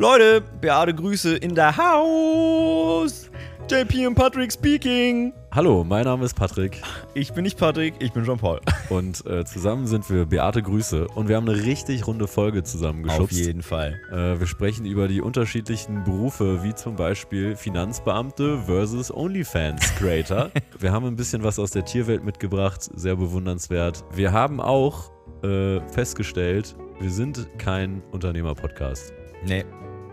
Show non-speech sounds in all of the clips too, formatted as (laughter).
Leute, Beate Grüße in der Haus. JP und Patrick speaking. Hallo, mein Name ist Patrick Ich bin nicht Patrick, ich bin Jean-Paul. (laughs) und äh, zusammen sind wir Beate Grüße und wir haben eine richtig runde Folge Auf zusammengeschubst. jeden Fall. Äh, wir sprechen über die unterschiedlichen Berufe, wie zum Beispiel Finanzbeamte versus OnlyFans-Creator. (laughs) wir haben ein bisschen was aus der Tierwelt mitgebracht, sehr bewundernswert. Wir haben auch äh, festgestellt, wir sind kein Unternehmer-Podcast. Nee,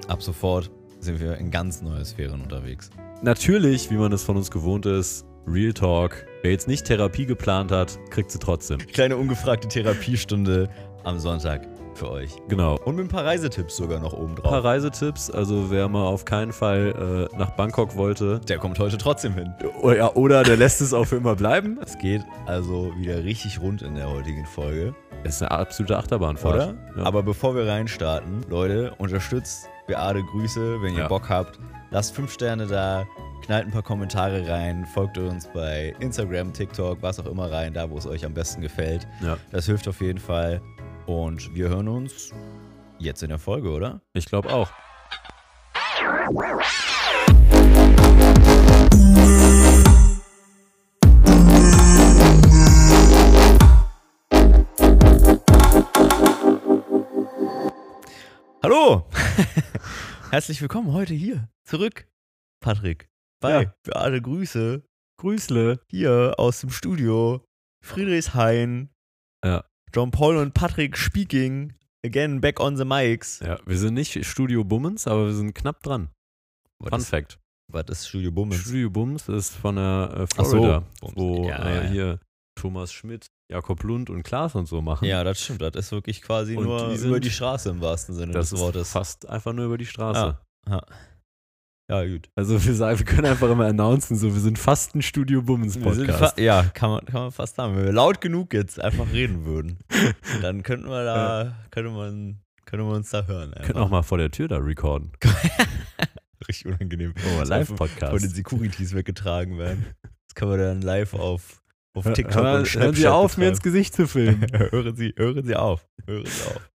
ab sofort sind wir in ganz neue Sphären unterwegs. Natürlich, wie man es von uns gewohnt ist, Real Talk. Wer jetzt nicht Therapie geplant hat, kriegt sie trotzdem. Kleine ungefragte Therapiestunde am Sonntag für euch. Genau. Und mit ein paar Reisetipps sogar noch oben Ein paar drauf. Reisetipps, also wer mal auf keinen Fall äh, nach Bangkok wollte, Der kommt heute trotzdem hin. oder, ja, oder der lässt es auch für immer bleiben. Es geht also wieder richtig rund in der heutigen Folge. Es ist eine absolute Achterbahnfahrt. Oder? Ja. Aber bevor wir reinstarten, Leute, unterstützt Beate Grüße, wenn ihr Ja. Bock habt. Lasst fünf Sterne da, knallt ein paar Kommentare rein, folgt uns bei Instagram, TikTok, was auch immer rein, da wo es euch am besten gefällt. ja, Das hilft auf jeden Fall. Und wir hören uns jetzt in der Folge, oder? ich glaube auch. Hallo! (laughs) Herzlich willkommen heute hier zurück, Patrick. Bei Ja. Beate Grüße Grüßle. hier aus dem Studio. Friedrichshain. Ja. John Paul und Patrick speaking. Again, back on the mics. Ja, wir sind nicht Studio Bummens, aber wir sind knapp dran. Was Fun ist, Fact. was ist Studio Bummens? Studio Bums ist von der äh, so, Florida, Bums. wo Ja, äh, hier Thomas Schmidt, Jakob Lund und Klaas und so machen. Ja, das stimmt. Das ist wirklich quasi Und nur die über die Straße im wahrsten Sinne des ist Wortes. fast einfach nur über die Straße. Ja. Ja, gut. Also wir sagen, wir können einfach immer announcen, so wir sind fast ein Studio Bummens Wir Podcast. ja, kann man, kann man fast sagen. Wenn wir laut genug jetzt einfach reden würden, (laughs) dann könnten wir da, könnte man, könnte man uns da hören. Wir können auch mal vor der Tür da recorden. (laughs) richtig unangenehm. Oh, einfach Von den Live-Podcast. Securities weggetragen werden. Das kann man dann live auf, auf TikTok Hör- und Snapchat Hören Sie auf, mir ins betreiben. Gesicht zu filmen. (laughs) hören Sie, hören Sie auf. Hören Sie auf.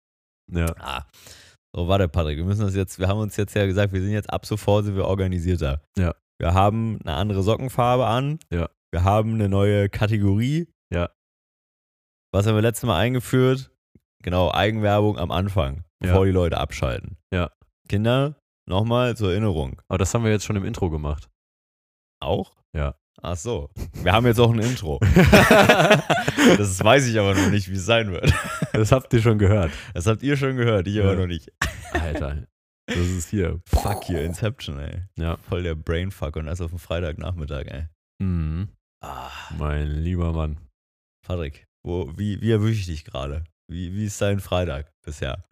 ja. Ah. So, warte, Patrick, wir müssen das jetzt, wir haben uns jetzt ja gesagt, wir sind jetzt ab sofort sind wir organisierter. Ja. Wir haben eine andere Sockenfarbe an. Ja. Wir haben eine neue Kategorie. Ja. Was haben wir letztes Mal eingeführt? Genau, Eigenwerbung am Anfang, bevor Ja. die Leute abschalten. Ja. Kinder, Nochmal zur Erinnerung. Aber das haben wir jetzt schon im Intro gemacht. Auch? Ja. Ach so. Wir haben jetzt auch ein Intro. (laughs) das weiß ich aber noch nicht, wie es sein wird. Das habt ihr schon gehört. Das habt ihr schon gehört, ich aber Ja. noch nicht. Alter, das ist hier. Fuck hier, Inception, ey. Ja. Voll der Brainfuck und das auf dem Freitagnachmittag, ey. Mhm. Ah, Mein lieber Mann. Patrick, wo, wie, wie erwische ich dich gerade? Wie, wie ist dein Freitag bisher?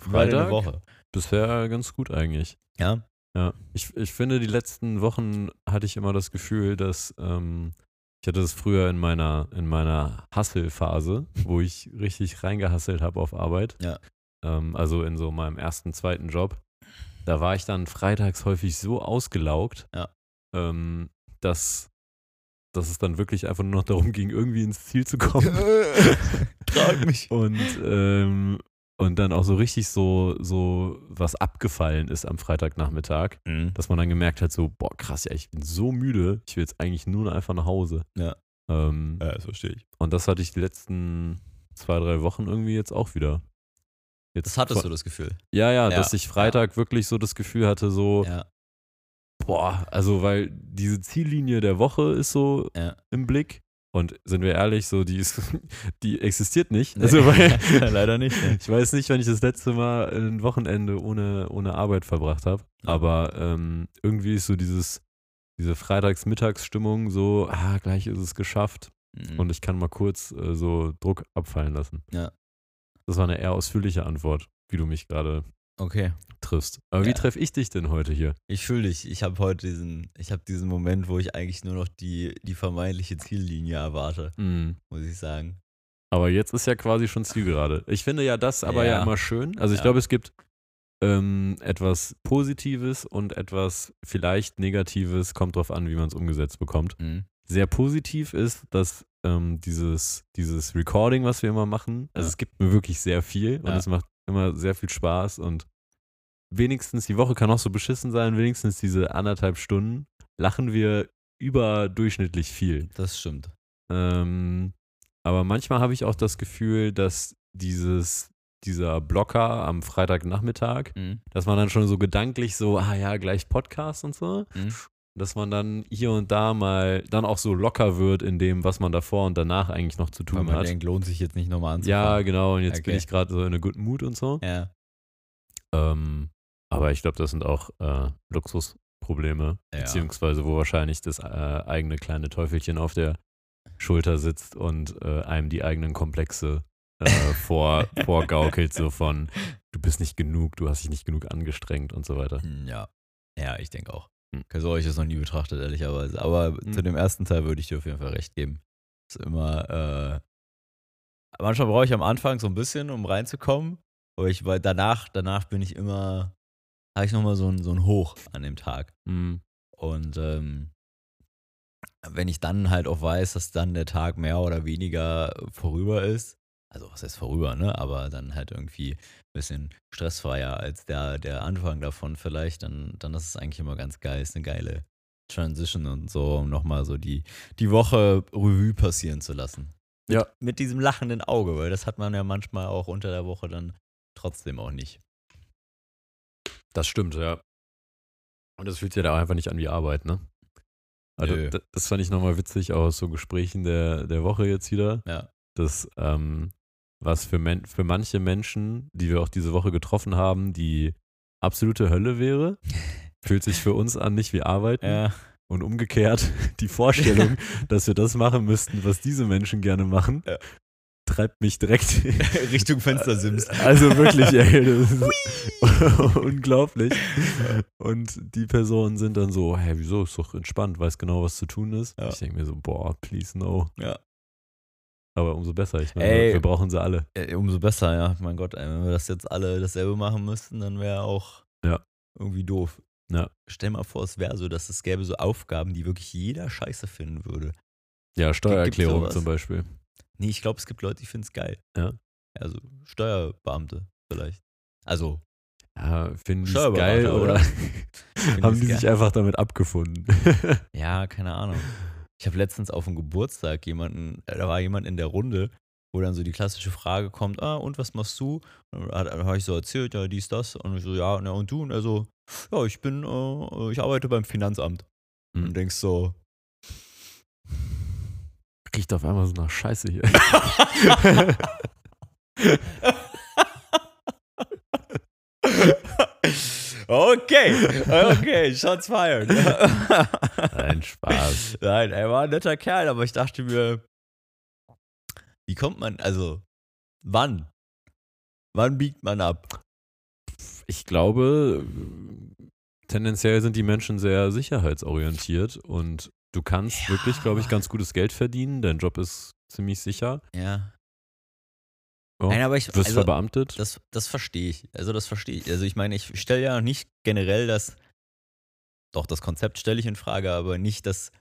Freitag? Woche? Bisher ganz gut eigentlich. Ja? Ja, ich, ich finde, die letzten Wochen hatte ich immer das Gefühl, dass ähm, ich hatte das früher in meiner, in meiner Hustle-Phase, wo ich richtig reingehasselt habe auf Arbeit. Ja. Ähm, also in so meinem ersten, zweiten Job. Da war ich dann freitags häufig so ausgelaugt, Ja. ähm, dass, dass es dann wirklich einfach nur noch darum ging, irgendwie ins Ziel zu kommen. (laughs) Trag mich. Und, ähm, und dann auch so richtig so, so was abgefallen ist am Freitagnachmittag, Mhm. dass man dann gemerkt hat, so, boah, krass, ja, ich bin so müde, ich will jetzt eigentlich nur einfach nach Hause. Ja. Ähm, Ja, das verstehe ich. Und das hatte ich die letzten zwei, drei Wochen irgendwie jetzt auch wieder. Jetzt Das hattest du das Gefühl. Ja, ja, Ja, dass ich Freitag wirklich so das Gefühl hatte, so, Ja. boah, also weil diese Ziellinie der Woche ist so Ja. im Blick. Und sind wir ehrlich, so, die ist, (laughs) die existiert nicht. Nee. Also, (laughs) weil, Leider nicht. ne? Ich weiß nicht, wenn ich das letzte Mal ein Wochenende ohne, ohne Arbeit verbracht habe, aber ähm, irgendwie ist so dieses, diese Freitags-Mittagsstimmung so, ah, gleich ist es geschafft Mhm. und ich kann mal kurz äh, so Druck abfallen lassen. Ja. Das war eine eher ausführliche Antwort, wie du mich gerade Okay. triffst. Aber wie Ja. treffe ich dich denn heute hier? Ich fühle dich. Ich habe heute diesen, ich habe diesen Moment, wo ich eigentlich nur noch die, die vermeintliche Ziellinie erwarte, Hm. muss ich sagen. Aber jetzt ist ja quasi schon Zielgerade. Ich finde ja das aber ja, Ja. immer schön. Also ich Ja. glaube, es gibt ähm, etwas Positives und etwas vielleicht Negatives, kommt drauf an, wie man es umgesetzt bekommt. Mhm. Sehr positiv ist, dass ähm, dieses, dieses Recording, was wir immer machen, also es gibt mir wirklich sehr viel und es macht immer sehr viel Spaß und wenigstens, die Woche kann auch so beschissen sein, wenigstens diese anderthalb Stunden lachen wir überdurchschnittlich viel. Das stimmt. Ähm, aber manchmal habe ich auch das Gefühl, dass dieses, dieser Blocker am Freitagnachmittag, Mhm. dass man dann schon so gedanklich so, ah ja, gleich Podcast und so, Mhm. dass man dann hier und da mal dann auch so locker wird in dem, was man davor und danach eigentlich noch zu Weil tun man hat. denkt, lohnt sich jetzt nicht nochmal ja, anzufangen. genau, und jetzt bin Okay. ich gerade so in einem guten Mut und so. Ja. Ähm, aber ich glaube, das sind auch äh, Luxusprobleme, Ja. beziehungsweise wo wahrscheinlich das äh, eigene kleine Teufelchen auf der Schulter sitzt und äh, einem die eigenen Komplexe äh, (laughs) vor, vorgaukelt, so von du bist nicht genug, du hast dich nicht genug angestrengt und so weiter. Hm, Ja. Ja, ich denke auch. Hm. So habe ich das noch nie betrachtet, ehrlicherweise. Aber Hm. zu dem ersten Teil würde ich dir auf jeden Fall recht geben. Ist immer, äh, manchmal brauche ich am Anfang so ein bisschen, um reinzukommen. Aber ich, weil danach, danach bin ich immer, habe ich nochmal so ein, so ein Hoch an dem Tag. Hm. Und ähm, wenn ich dann halt auch weiß, dass dann der Tag mehr oder weniger vorüber ist, also was heißt vorüber, ne? Aber dann halt irgendwie ein bisschen stressfreier als der, der Anfang davon vielleicht, dann, dann ist es eigentlich immer ganz geil. Ist eine geile Transition und so, um nochmal so die, die Woche Revue passieren zu lassen. Mit, Ja. Mit diesem lachenden Auge, weil das hat man ja manchmal auch unter der Woche dann trotzdem auch nicht. Das stimmt, ja. Und das fühlt sich ja da auch einfach nicht an wie Arbeit, ne? Also, Nö. das, das fand ich nochmal witzig aus so Gesprächen der, der Woche jetzt wieder. Ja. dass ähm, was für, men für manche Menschen, die wir auch diese Woche getroffen haben, die absolute Hölle wäre, (laughs) fühlt sich für uns an nicht wie Arbeiten. Ja. Und umgekehrt, (laughs) die Vorstellung, (laughs) dass wir das machen müssten, was diese Menschen gerne machen, Ja. Treibt mich direkt (laughs) (laughs) Richtung Fenstersims. Also wirklich, ey, das (laughs) ist unglaublich. Und die Personen sind dann so, hä, wieso, ist doch entspannt, weiß genau, was zu tun ist. Ja. Ich denke mir so, boah, please no. Ja. Aber umso besser, ich meine, Ey. wir brauchen sie alle. Umso besser, ja. Mein Gott, ey, wenn wir das jetzt alle dasselbe machen müssten, dann wäre auch Ja. irgendwie doof. Ja. Stell mal vor, es wäre so, dass es gäbe so Aufgaben, die wirklich jeder scheiße finden würde. Ja, Steuererklärung zum Beispiel. Nee, ich glaube, es gibt Leute, die finden es geil. Ja. Also Steuerbeamte vielleicht. Also, Ja, finden die es geil oder, oder? (laughs) Haben die geil? sich einfach damit abgefunden? (laughs) ja, keine Ahnung. Ich habe letztens auf dem Geburtstag jemanden, äh, da war jemand in der Runde, wo dann so die klassische Frage kommt, ah, und was machst du? Und dann habe ich so erzählt, ja, dies, das. Und ich so, ja, na, und du? Und er so, ja, ich bin, äh, ich arbeite beim Finanzamt. Hm. Und denkst so, Riecht auf einmal so nach Scheiße hier. okay, okay, shots fired. Nein, Spaß. Nein, er war ein netter Kerl, aber ich dachte mir, wie kommt man, also, wann? Wann biegt man ab? Ich glaube, tendenziell sind die Menschen sehr sicherheitsorientiert und du kannst Ja, wirklich, glaube ich, ganz gutes Geld verdienen. Dein Job ist ziemlich sicher. Ja. Ja. Nein, aber ich, Du wirst also, verbeamtet. das, das verstehe ich. Also, das verstehe ich. Also, ich meine, ich stelle ja nicht generell das, doch, das Konzept stelle ich in Frage, aber nicht das,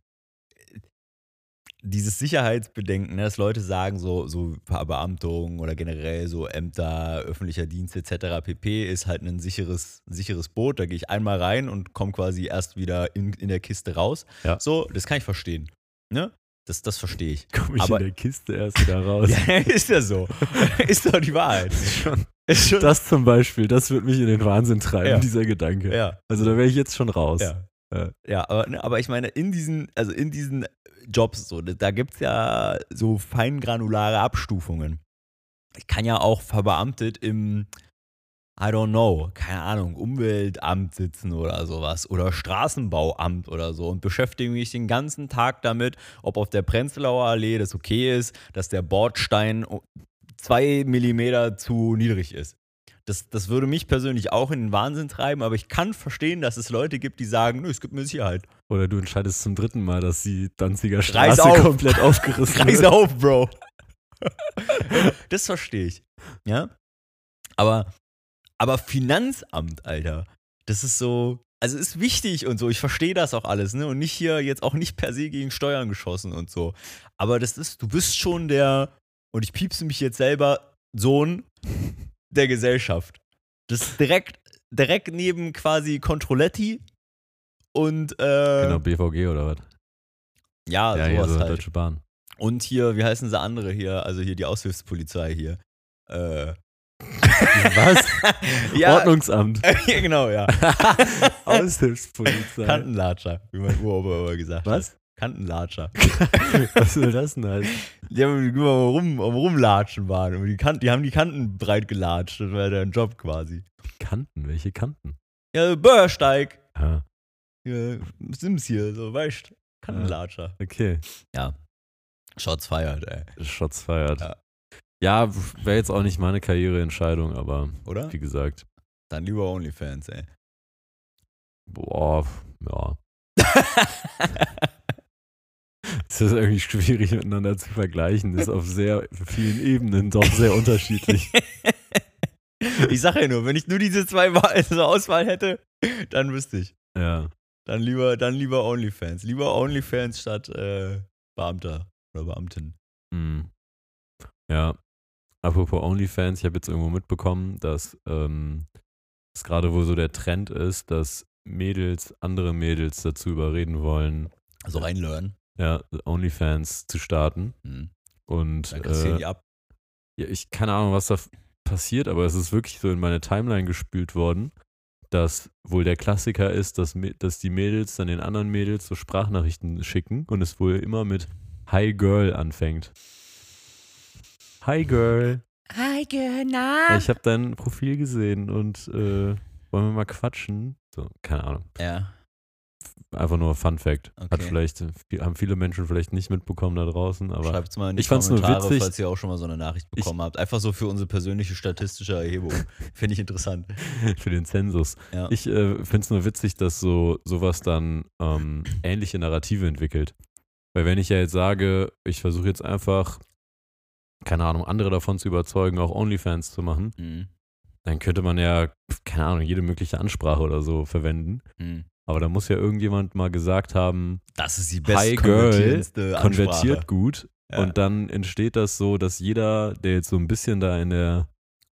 dieses Sicherheitsbedenken, ne, dass Leute sagen, so, so Verbeamtung oder generell so Ämter, öffentlicher Dienst etc. pp. ist halt ein sicheres, sicheres Boot. Da gehe ich einmal rein und komme quasi erst wieder in, in der Kiste raus. Ja. So, das kann ich verstehen. Ne? Das, das verstehe ich. Komme ich aber- in der Kiste erst wieder raus. (laughs) Ja, ist ja so. (laughs) ist doch die Wahrheit. Schon. Ist schon, Das zum Beispiel, das wird mich in den Wahnsinn treiben, Ja. dieser Gedanke. ja. Also da wäre ich jetzt schon raus. Ja. Ja. Ja, aber, ne, aber ich meine, in diesen, also in diesen Jobs, so, da gibt es ja so feingranulare Abstufungen. Ich kann ja auch verbeamtet im, I don't know, keine Ahnung, Umweltamt sitzen oder sowas oder Straßenbauamt oder so und beschäftige mich den ganzen Tag damit, ob auf der Prenzlauer Allee das okay ist, dass der Bordstein zwei Millimeter zu niedrig ist. Das, das würde mich persönlich auch in den Wahnsinn treiben, aber ich kann verstehen, dass es Leute gibt, die sagen, nö, es gibt mir Sicherheit. Oder du entscheidest zum dritten Mal, dass die Danziger Straße auf. komplett (laughs) aufgerissen Reiß wird. auf, Bro. (laughs) das verstehe ich. Ja. Aber, aber Finanzamt, Alter, das ist so, also ist wichtig und so. Ich verstehe das auch alles, ne? Und nicht hier jetzt auch nicht per se gegen Steuern geschossen und so. Aber das ist, du bist schon der, und ich piepse mich jetzt selber, Sohn der Gesellschaft. Das ist direkt, direkt neben quasi Controletti und äh, Genau, BVG oder was? ja, ja, sowas so halt. Deutsche Bahn. Und hier, wie heißen sie andere hier? Also hier die Aushilfspolizei hier. Äh, (laughs) Was? (laughs) ja, Ordnungsamt. (laughs) ja, genau, ja. Aushilfspolizei. Kantenlatscher, wie mein immer gesagt hat. Was? Kantenlatscher. (laughs) Was soll das denn heißen? Die haben immer rum, am Rumlatschen waren. Und die, Kanten, die haben die Kanten breit gelatscht. Das war deren Job quasi. Kanten, welche Kanten? Ja, Bürgersteig. Ah, Ja, Sims hier, so, weißt. Kantenlatscher. okay. Ja. Shots feiert, ey. Shots feiert. Ja. Ja, wäre jetzt auch nicht meine Karriereentscheidung, aber Oder? wie gesagt, Dann lieber Onlyfans, ey. boah, ja. (laughs) Es ist irgendwie schwierig miteinander zu vergleichen. Ist auf sehr vielen Ebenen doch sehr unterschiedlich. (laughs) ich sag ja nur, wenn ich nur diese zwei Wahl (laughs) zur Auswahl hätte, dann wüsste ich. Ja. Dann lieber, dann lieber Onlyfans. Lieber Onlyfans statt äh, Beamter oder Beamtin. Hm. Ja. Apropos OnlyFans, ich habe jetzt irgendwo mitbekommen, dass ähm, es gerade wohl so der Trend ist, dass Mädels andere Mädels dazu überreden wollen, Also reinlearn. Ja, OnlyFans zu starten. Hm. Und Dann kassieren äh, die ab. ja, ich keine Ahnung, was da passiert, aber es ist wirklich so in meine Timeline gespült worden, dass wohl der Klassiker ist, dass, dass die Mädels dann den anderen Mädels so Sprachnachrichten schicken und es wohl immer mit Hi Girl anfängt. Hi Girl. Hi, na? Ich habe dein Profil gesehen und äh, wollen wir mal quatschen? So, keine Ahnung. Ja. Einfach nur Fun Fact. Hat Okay. vielleicht, haben viele Menschen vielleicht nicht mitbekommen da draußen, aber Schreibt es mal in die ich fand's nur Kommentare, witzig. falls ihr auch schon mal so eine Nachricht bekommen habt. Einfach so für unsere persönliche statistische Erhebung. (laughs) Finde ich interessant. (laughs) für den Zensus. Ja. Ich äh, finde es nur witzig, dass so sowas dann ähm, ähnliche Narrative entwickelt. Weil wenn ich ja jetzt sage, ich versuche jetzt einfach, keine Ahnung, andere davon zu überzeugen, auch OnlyFans zu machen, Mhm. dann könnte man ja, keine Ahnung, jede mögliche Ansprache oder so verwenden. Mhm. Aber da muss ja irgendjemand mal gesagt haben, Das ist die Hi, beste Girl, konvertierendste konvertiert gut. Ja. Und dann entsteht das so, dass jeder, der jetzt so ein bisschen da in der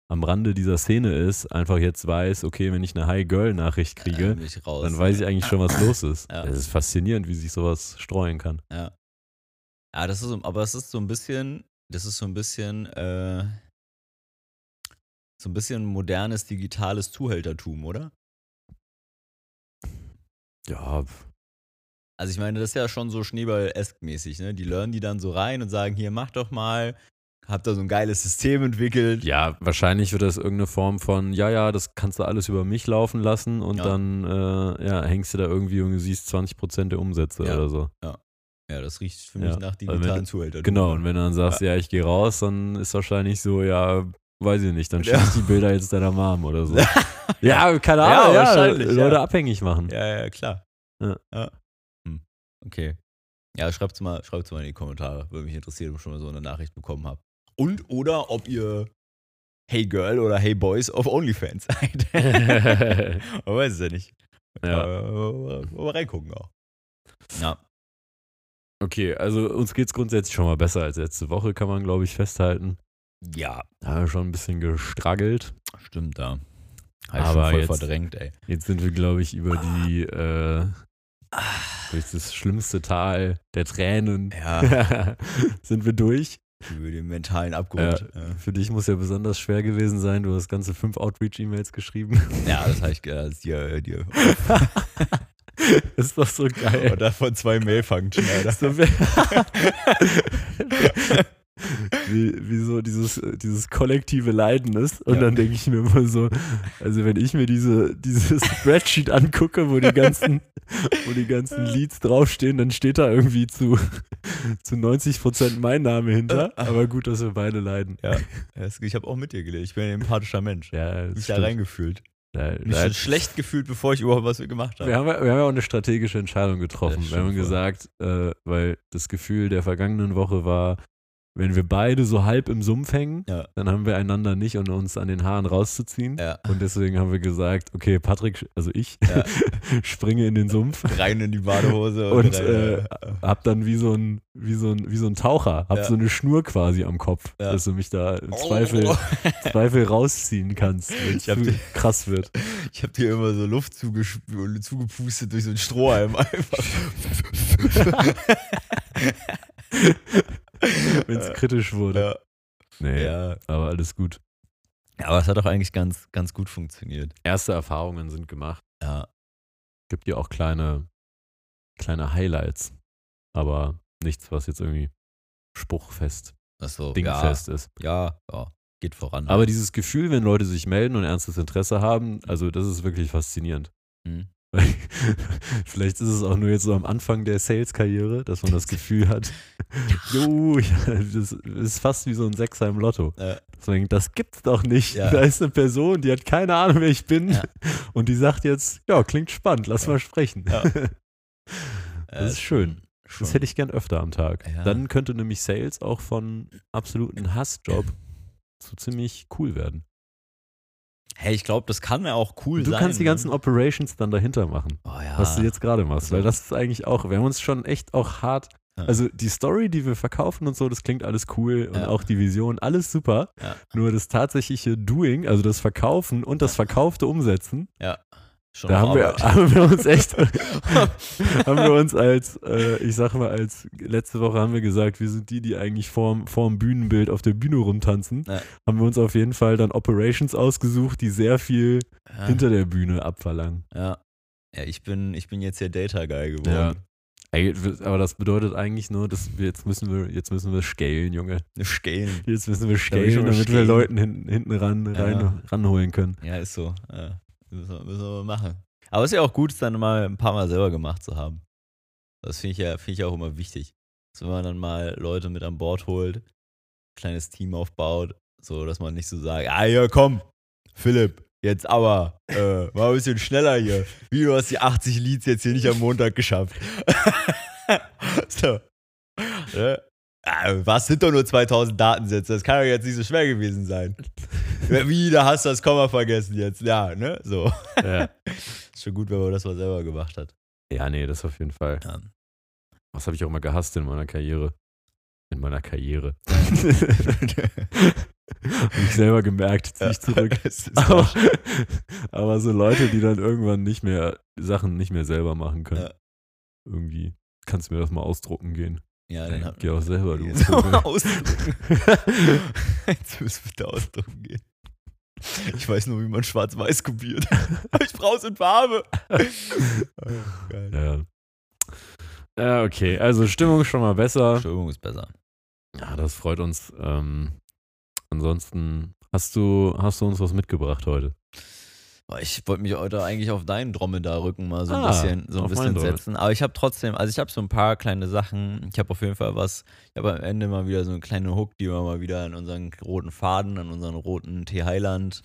am Rande dieser Szene ist, einfach jetzt weiß, okay, wenn ich eine Hi-Girl-Nachricht kriege, Ja, raus. dann weiß ich eigentlich schon, was los ist. Ja. Es ist faszinierend, wie sich sowas streuen kann. Ja. Ja, das ist, aber es ist so ein bisschen, das ist so ein bisschen, äh, so ein bisschen modernes digitales Zuhältertum, oder? Ja, Also ich meine, das ist ja schon so Schneeball-esk-mäßig, ne? Die lernen die dann so rein und sagen, hier, mach doch mal, habt da so ein geiles System entwickelt. ja, wahrscheinlich wird das irgendeine Form von, ja, ja, das kannst du alles über mich laufen lassen und Ja. dann äh, ja, hängst du da irgendwie und siehst 20% der Umsätze Ja. oder so. Ja, das riecht für Ja, mich nach weil wenn digitalen Zuhältertum. Genau, und wenn du dann sagst, ja, ich gehe raus, dann ist wahrscheinlich so, ja, weiß ich nicht, dann schicke ich die Bilder jetzt deiner Mom oder so. (laughs) ja, keine Ja, Ahnung, ja, wahrscheinlich, Leute ja. abhängig machen. Ja, ja, klar. Ja. Hm. Okay. Ja, schreibt's mal, schreibt's mal in die Kommentare. Würde mich interessieren, ob ihr schon mal so eine Nachricht bekommen habt. Und oder ob ihr Hey Girl oder Hey Boys auf OnlyFans seid. (laughs) Man weiß es ja nicht. ja. Aber, aber reingucken auch. Ja. Okay, also uns geht's grundsätzlich schon mal besser als letzte Woche, kann man, glaube ich, festhalten. Ja, Da haben wir schon ein bisschen gestruggelt. stimmt da. Ich Aber voll jetzt- verdrängt, ey. Jetzt sind wir, glaube ich, über die, äh, durch das schlimmste Tal der Tränen Ja, (laughs) sind wir durch. über den mentalen Abgrund. Ja, Für dich muss ja besonders schwer gewesen sein. Du hast ganze fünf Outreach-E-Mails geschrieben. ja das habe ich äh, dir, dir. ist doch so geil. Und davon zwei Mail-Function, Alter. (laughs) (laughs) Wie, wie, so dieses, dieses kollektive Leiden ist. Und Ja. dann denke ich mir immer so, also wenn ich mir diese, dieses (laughs) Spreadsheet angucke, wo die ganzen, wo die ganzen Leads draufstehen, dann steht da irgendwie zu, zu 90% mein Name hinter. Aber gut, dass wir beide leiden. Ja, ich habe auch mit dir gelesen. Ich bin ein empathischer Mensch. Ja, mich da stimmt. reingefühlt. Da, Mich da, schon schlecht gefühlt, bevor ich überhaupt was gemacht habe. wir, haben, ja- wir haben ja auch eine strategische Entscheidung getroffen. Wir haben gesagt, äh, weil das Gefühl der vergangenen Woche war, wenn wir beide so halb im Sumpf hängen, Ja. dann haben wir einander nicht, um uns an den Haaren rauszuziehen. Ja. Und deswegen haben wir gesagt, okay, Patrick, also ich, Ja. (laughs) springe in den Sumpf Rein in die Badehose und rein, äh, hab dann wie so ein, wie so ein, wie so ein Taucher, hab so eine Schnur quasi am Kopf, dass du mich da im Zweifel, Zweifel rausziehen kannst, wenn es hab die- krass wird. Ich habe dir immer so Luft zugepustet durch so einen Strohhalm einfach. (laughs) (laughs) (laughs) Wenn es kritisch wurde. ja. Nee, ja. aber alles gut. Aber es hat auch eigentlich ganz, ganz gut funktioniert. Erste Erfahrungen sind gemacht. Ja. Gibt ja auch kleine, kleine Highlights, aber nichts, was jetzt irgendwie spruchfest, Achso, dingfest ist. Ja, ja, ja, geht voran. Aber dieses Gefühl, wenn Leute sich melden und ernstes Interesse haben, also das ist wirklich faszinierend. Hm. (laughs) Vielleicht ist es auch nur jetzt so am Anfang der Sales-Karriere, dass man das Gefühl hat, (laughs) jo, ja, das ist fast wie so ein Sechser im Lotto. Ja. Denkt, das gibt's doch nicht. Ja. Da ist eine Person, die hat keine Ahnung, wer ich bin. Ja. Und die sagt jetzt, ja, klingt spannend, lass mal sprechen. (laughs) Das ist schön. Schon. Das hätte ich gern öfter am Tag. Dann könnte nämlich Sales auch von absoluten Hassjob zu ziemlich cool werden. Hey, ich glaube, das kann ja auch cool du sein. kannst die ne? ganzen Operations dann dahinter machen, oh, ja. was du jetzt gerade machst. Weil das ist eigentlich auch, wir haben uns schon echt auch hart, Ja. also die Story, die wir verkaufen und so, das klingt alles cool und Ja. auch die Vision, alles super. Nur das tatsächliche Doing, also das Verkaufen und das Verkaufte Umsetzen, Ja. Schon da haben wir, haben wir uns echt, (laughs) haben wir uns als, äh, ich sag mal, als letzte Woche haben wir gesagt, wir sind die, die eigentlich vorm, vorm Bühnenbild auf der Bühne rumtanzen. Ja. Haben wir uns auf jeden Fall dann Operations ausgesucht, die sehr viel ja. hinter der Bühne abverlangen. ja. ja, ich bin, ich bin jetzt der Data Guy geworden. Ja. Aber das bedeutet eigentlich nur, dass wir jetzt müssen wir, jetzt müssen wir scalen, Junge. Scalen. Jetzt müssen wir scalen, aber damit wir. Leuten hinten, hinten ran, rein, ranholen können. Ja, ist so. Ja. Müssen, wir, müssen wir mal machen. Aber es ist ja auch gut, es dann mal ein paar Mal selber gemacht zu haben. Das finde ich, ja, find ich auch immer wichtig. Dass wenn man dann mal Leute mit an Bord holt, kleines Team aufbaut, so dass man nicht so sagt, ah ja, komm, Philipp, jetzt aber, äh, mal ein bisschen schneller hier. Wie du hast die 80 Leads jetzt hier nicht am Montag geschafft. (laughs) so. Ne? Ah, Was sind doch nur 2000 Datensätze? Das kann doch jetzt nicht so schwer gewesen sein. Wie, da hast du das Komma vergessen jetzt. Ja, ne? So. Ja. (laughs) Ist schon gut, wenn man das mal selber gemacht hat. ja, nee, das auf jeden Fall. Ja. Was habe ich auch immer gehasst in meiner Karriere? In meiner Karriere. (laughs) Hab ich selber gemerkt, zieh ich zurück. (laughs) Aber, aber so Leute, die dann irgendwann nicht mehr Sachen nicht mehr selber machen können. Ja. Irgendwie. Kannst du mir das mal ausdrucken gehen? Ja, dann hat Geh auch selber, du. Jetzt. (laughs) Jetzt müssen wir da ausdrucken gehen. Ich weiß nur, wie man schwarz-weiß kopiert. (laughs) Ich brauch's in Farbe. Oh, ja. ja, okay. Also Stimmung schon mal besser. Entschuldigung, ist besser. Ja, das freut uns. Ähm, ansonsten hast du, hast du uns was mitgebracht heute? Ich wollte mich heute eigentlich auf deinen Dromedar-Rücken mal so ein Ah, bisschen, so ein bisschen setzen. Aber ich habe trotzdem, also ich habe so ein paar kleine Sachen. Ich habe auf jeden Fall was, ich habe am Ende mal wieder so eine kleine Hook, die wir mal wieder an unseren roten Faden, an unseren roten T-Highland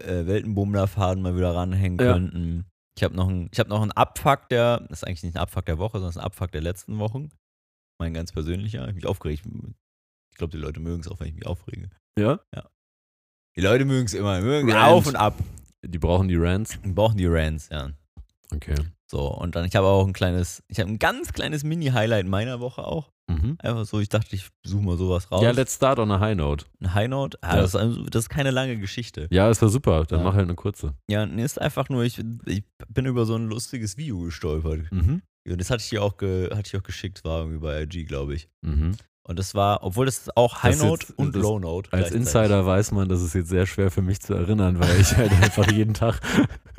äh, Weltenbummler-Faden mal wieder ranhängen Ja. könnten. Ich habe noch, ein, ich hab noch einen Abfuck der, das ist eigentlich nicht ein Abfuck der Woche, sondern ein Abfuck der letzten Wochen. Mein ganz persönlicher. Ich mich aufgeregt. Ich glaube, die Leute mögen es auch, wenn ich mich aufrege. Ja? Die Leute mögen es immer, mögen auf und ab. Die brauchen die Rants. Die brauchen die Rants, ja. Okay. So, und dann, ich habe auch ein kleines, ich habe ein ganz kleines Mini-Highlight meiner Woche auch. Mhm. Einfach so, ich dachte, ich suche mal sowas raus. Ja, let's start on a high note. ein High Note. Ah, Ja. das, ist, das ist keine lange Geschichte. Ja, ist ja super. Dann Ja. mach halt eine kurze. Ja, nee, ist einfach nur, ich, ich bin über so ein lustiges Video gestolpert. Mhm. Und das hatte ich dir auch, ge, hatte ich auch geschickt, war irgendwie bei IG, glaube ich. Mhm. Und das war, obwohl das auch High Note jetzt- und Low Note. Als. Insider weiß man, das ist jetzt sehr schwer für mich zu erinnern, weil ich halt einfach jeden Tag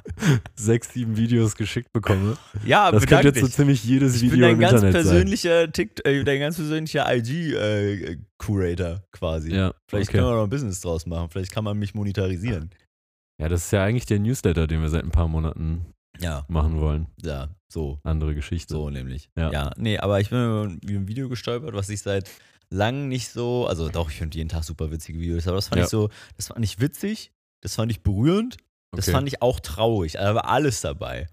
(laughs) sechs, sieben Videos geschickt bekomme. Ja, Das könnte jetzt so ziemlich jedes Ich bin Video dein im ganz Internet sein. persönlicher TikTok, äh, dein ganz persönlicher IG-Curator quasi. Ja, Vielleicht okay. können wir noch ein Business draus machen. Vielleicht kann man mich monetarisieren. ja, das ist ja eigentlich der Newsletter, den wir seit ein paar Monaten Ja, machen wollen. ja, so. Andere Geschichte. So nämlich. Ja. Ja. nee, aber ich bin über ein- Video gestolpert, was ich seit langem nicht so, also doch, ich finde jeden Tag super witzige Videos, aber das fand Ja. ich so, das fand ich witzig, das fand ich berührend, das Okay. fand ich auch traurig, da war alles dabei.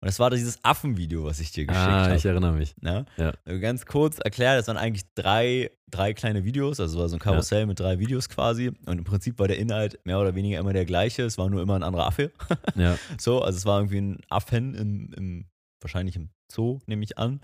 Und das war dieses Affenvideo, was ich dir geschickt ah, habe. ich erinnere mich. Ne? Ja. Also Ganz kurz erklärt, das waren eigentlich drei, drei kleine Videos, also es war so ein Karussell mit drei Videos quasi. Und im Prinzip war der Inhalt mehr oder weniger immer der gleiche. Es war nur immer ein anderer Affe. Ja, (laughs) So, also es war irgendwie ein Affen im, im wahrscheinlich im Zoo, nehme ich an.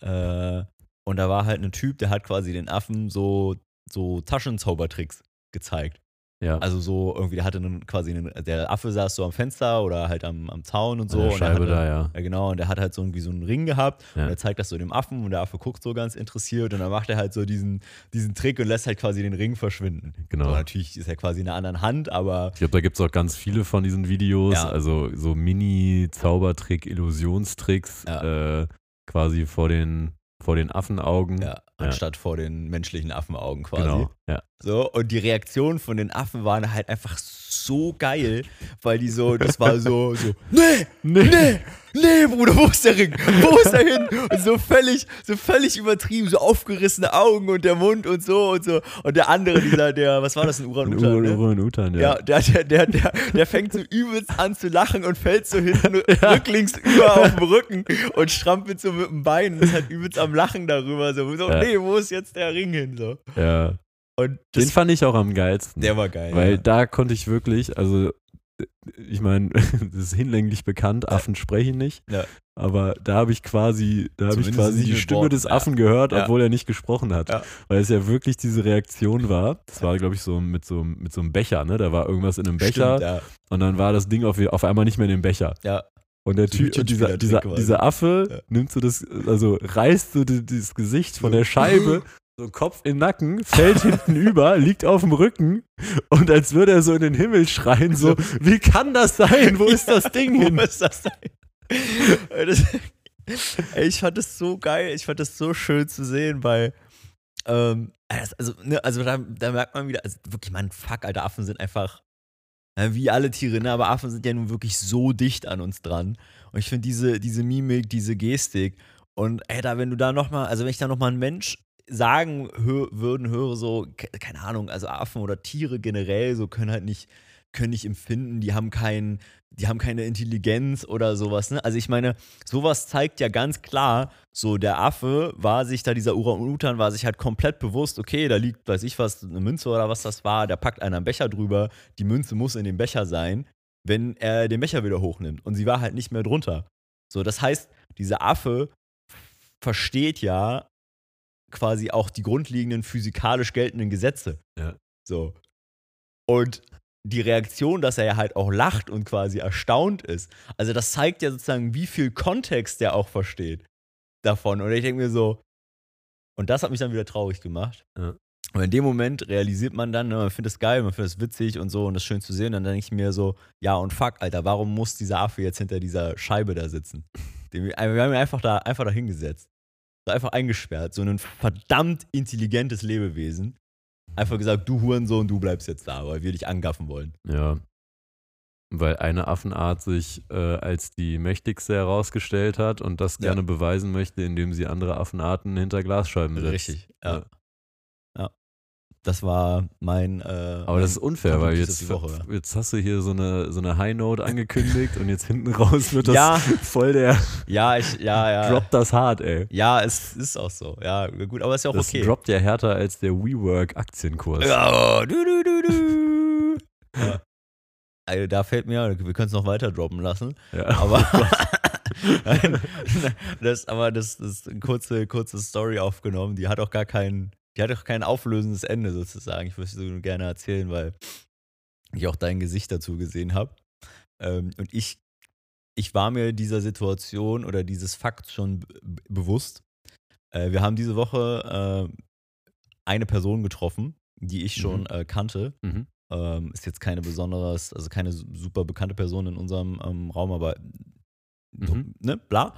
Äh, und da war halt ein Typ, der hat quasi den Affen so, so Taschenzaubertricks gezeigt. Ja. Also so irgendwie, der hatte einen, quasi einen, der Affe saß so am Fenster oder halt am, am Zaun und so. An der und er Scheibe hatte, da, ja. Ja, genau, und der hat halt so irgendwie so einen Ring gehabt Ja. und er zeigt das so dem Affen und der Affe guckt so ganz interessiert und dann macht er halt so diesen, diesen Trick und lässt halt quasi den Ring verschwinden. Genau. So, natürlich ist er quasi in einer anderen Hand, aber Ich glaube, da gibt es auch ganz viele von diesen Videos. Ja. Also so Mini-Zaubertrick, Illusionstricks äh, quasi vor den, vor den Affenaugen. ja, anstatt vor den menschlichen Affenaugen quasi. genau. Ja. So, und die Reaktionen von den Affen waren halt einfach so geil, weil die so, das war so, so, (laughs) nee, nee, nee, nee, Bruder, wo ist der Ring? Wo ist er hin? Und so völlig, so völlig übertrieben, so aufgerissene Augen und der Mund und so und so. Und der andere, dieser, der, was war das, ein Uran-Utan? Uran Ne? Uran Utan, ja. Ja, der, der, der, der, der fängt so übelst an zu lachen und fällt so hinten (laughs) rücklings über auf den Rücken und strampelt so mit dem Bein und ist halt übelst am Lachen darüber. So, so Ja. nee, wo ist jetzt der Ring hin? So. ja. Und Den das, fand ich auch am geilsten. der war geil. Weil ja. da konnte ich wirklich, also ich meine, (laughs) das ist hinlänglich bekannt, Affen sprechen nicht. Ja. Aber da habe ich quasi, da habe ich quasi die Stimme Worten, des. Affen gehört, Ja. obwohl er nicht gesprochen hat. Ja. Weil es ja wirklich diese Reaktion war. Das war, glaube ich, so mit, so mit so einem Becher, ne? Da war irgendwas in einem Becher Stimmt, und dann war das Ding auf, auf einmal nicht mehr in dem Becher. ja. Und der Typ, und dieser, dieser, dieser Affe nimmt so das, also reißt so dieses Gesicht von der Scheibe, (laughs) so Kopf in den Nacken, fällt hinten (laughs) über, liegt auf dem Rücken und als würde er so in den Himmel schreien, so, wie kann das sein? Wo (laughs) ist das Ding (laughs) Wo hin? ist das denn? das, ey, ich fand das so geil, ich fand das so schön zu sehen, weil, ähm, also, ne, also da, da merkt man wieder, also wirklich, man, fuck, Alter, Affen sind einfach, ja, wie alle Tiere, ne, aber Affen sind ja nun wirklich so dicht an uns dran. Und ich finde diese, diese Mimik, diese Gestik und, ey, da, wenn du da nochmal, also wenn ich da nochmal einen Mensch sagen hör, würden, höre so, ke- keine Ahnung, also Affen oder Tiere generell so können halt nicht, können nicht empfinden, die haben keinen, die haben keine Intelligenz oder sowas, ne? Also ich meine, sowas zeigt ja ganz klar, so der Affe war sich da, dieser Orang-Utan war sich halt komplett bewusst, okay, da liegt, weiß ich was, eine Münze oder was das war, da packt einer einen Becher drüber, die Münze muss in dem Becher sein, wenn er den Becher wieder hochnimmt und sie war halt nicht mehr drunter. So, das heißt, dieser Affe versteht ja quasi auch die grundlegenden physikalisch geltenden Gesetze. Ja. So. Und die Reaktion, dass er ja halt auch lacht und quasi erstaunt ist, also das zeigt ja sozusagen, wie viel Kontext der auch versteht davon. Und ich denke mir so, und das hat mich dann wieder traurig gemacht. Ja. Und in dem Moment realisiert man dann, ne, man findet es geil, man findet es witzig und so und das schön zu sehen. Dann denke ich mir so, ja und fuck, Alter, warum muss dieser Affe jetzt hinter dieser Scheibe da sitzen? (laughs) Den wir haben ihn einfach da, einfach da hingesetzt. Einfach eingesperrt. So ein verdammt intelligentes Lebewesen. Einfach gesagt, du Hurensohn, du bleibst jetzt da, weil wir dich angaffen wollen. Ja. Weil eine Affenart sich äh, als die mächtigste herausgestellt hat und das Ja. gerne beweisen möchte, indem sie andere Affenarten hinter Glasscheiben setzt. Richtig, ja. Ja. ja. Das war mein. Äh, Aber das ist unfair, weil jetzt, jetzt hast du hier so eine, so eine High Note angekündigt und jetzt hinten raus wird das Ja. voll der ja, ich, ja, ja. Droppt das hart, ey. Ja, es ist auch so. Ja, gut, aber ist ja auch Das okay. droppt ja härter als der WeWork-Aktienkurs. Ja, du, du, du, du. ja. Also, da fällt mir, wir können es noch weiter droppen lassen. Ja. Aber, (laughs) (laughs) Nein, das, aber das, ist eine kurze, kurze Story aufgenommen. Die hat auch gar kein, die hat auch kein auflösendes Ende sozusagen. Ich würde es so gerne erzählen, weil ich auch dein Gesicht dazu gesehen habe. Ähm, und ich, ich war mir dieser Situation oder dieses Fakt schon bewusst. Äh, wir haben diese Woche äh, eine Person getroffen, die ich schon Mhm. äh, kannte. Mhm. Ähm, ist jetzt keine besonderes, also keine su- super bekannte Person in unserem ähm, Raum, aber Mhm. ne, bla.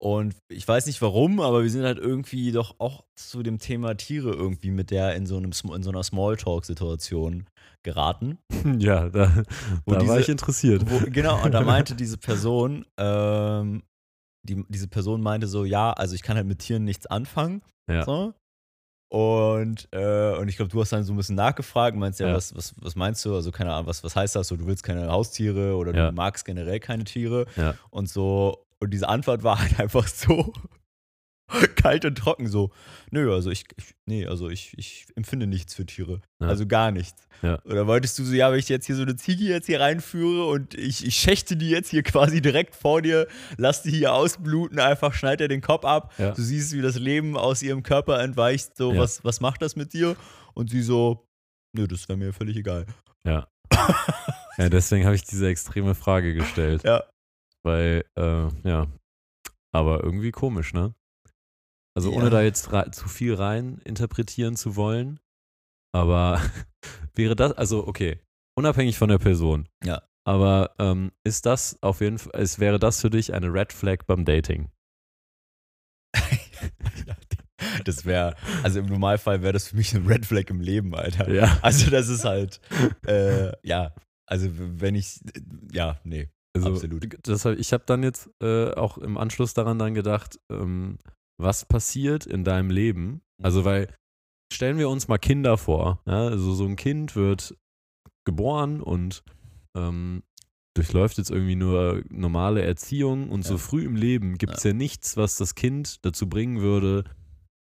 Und ich weiß nicht warum, aber wir sind halt irgendwie doch auch zu dem Thema Tiere irgendwie mit der in so, einem, in so einer Smalltalk-Situation geraten. (laughs) Ja, da, da war diese- ich interessiert. Wo, genau, und da meinte (laughs) diese Person, ähm, die, diese Person meinte so, ja, also ich kann halt mit Tieren nichts anfangen. Ja. So. Und, äh, und ich glaube, du hast dann so ein bisschen nachgefragt, meinst ja, Ja. Was, was, was meinst du? Also, keine Ahnung, was, was heißt das? So, du willst keine Haustiere oder Ja. du magst generell keine Tiere Ja. und so. Und diese Antwort war halt einfach so (laughs) kalt und trocken so. Nö, also ich, ich nee, also ich, ich empfinde nichts für Tiere. Ja. Also gar nichts. Ja. Oder wolltest du so, ja, wenn ich jetzt hier so eine Ziege jetzt hier reinführe und ich, ich schächte die jetzt hier quasi direkt vor dir, lass die hier ausbluten, einfach schneid dir den Kopf ab. Ja. Du siehst, wie das Leben aus ihrem Körper entweicht. So, was, was macht das mit dir? Und sie so, nö, das wäre mir völlig egal. Ja. (laughs) ja, deswegen habe ich diese extreme Frage gestellt. Ja. Weil, äh, ja. Aber irgendwie komisch, ne? Also ohne Ja. da jetzt zu viel rein interpretieren zu wollen. Aber (laughs) wäre das, also okay, unabhängig von der Person. Ja. Aber ähm, ist das auf jeden Fall, es wäre das für dich eine Red Flag beim Dating? (laughs) Das wäre, also im Normalfall wäre das für mich ein Red Flag im Leben, Alter. Ja. Also das ist halt, (laughs) äh, ja, also wenn ich, ja, nee, Also, Absolut. Das, ich habe dann jetzt äh, auch im Anschluss daran dann gedacht, ähm, was passiert in deinem Leben? Also, weil stellen wir uns mal Kinder vor. Ja? Also, so ein Kind wird geboren und ähm, durchläuft jetzt irgendwie nur normale Erziehung und so Ja. früh im Leben gibt es ja. nichts, was das Kind dazu bringen würde,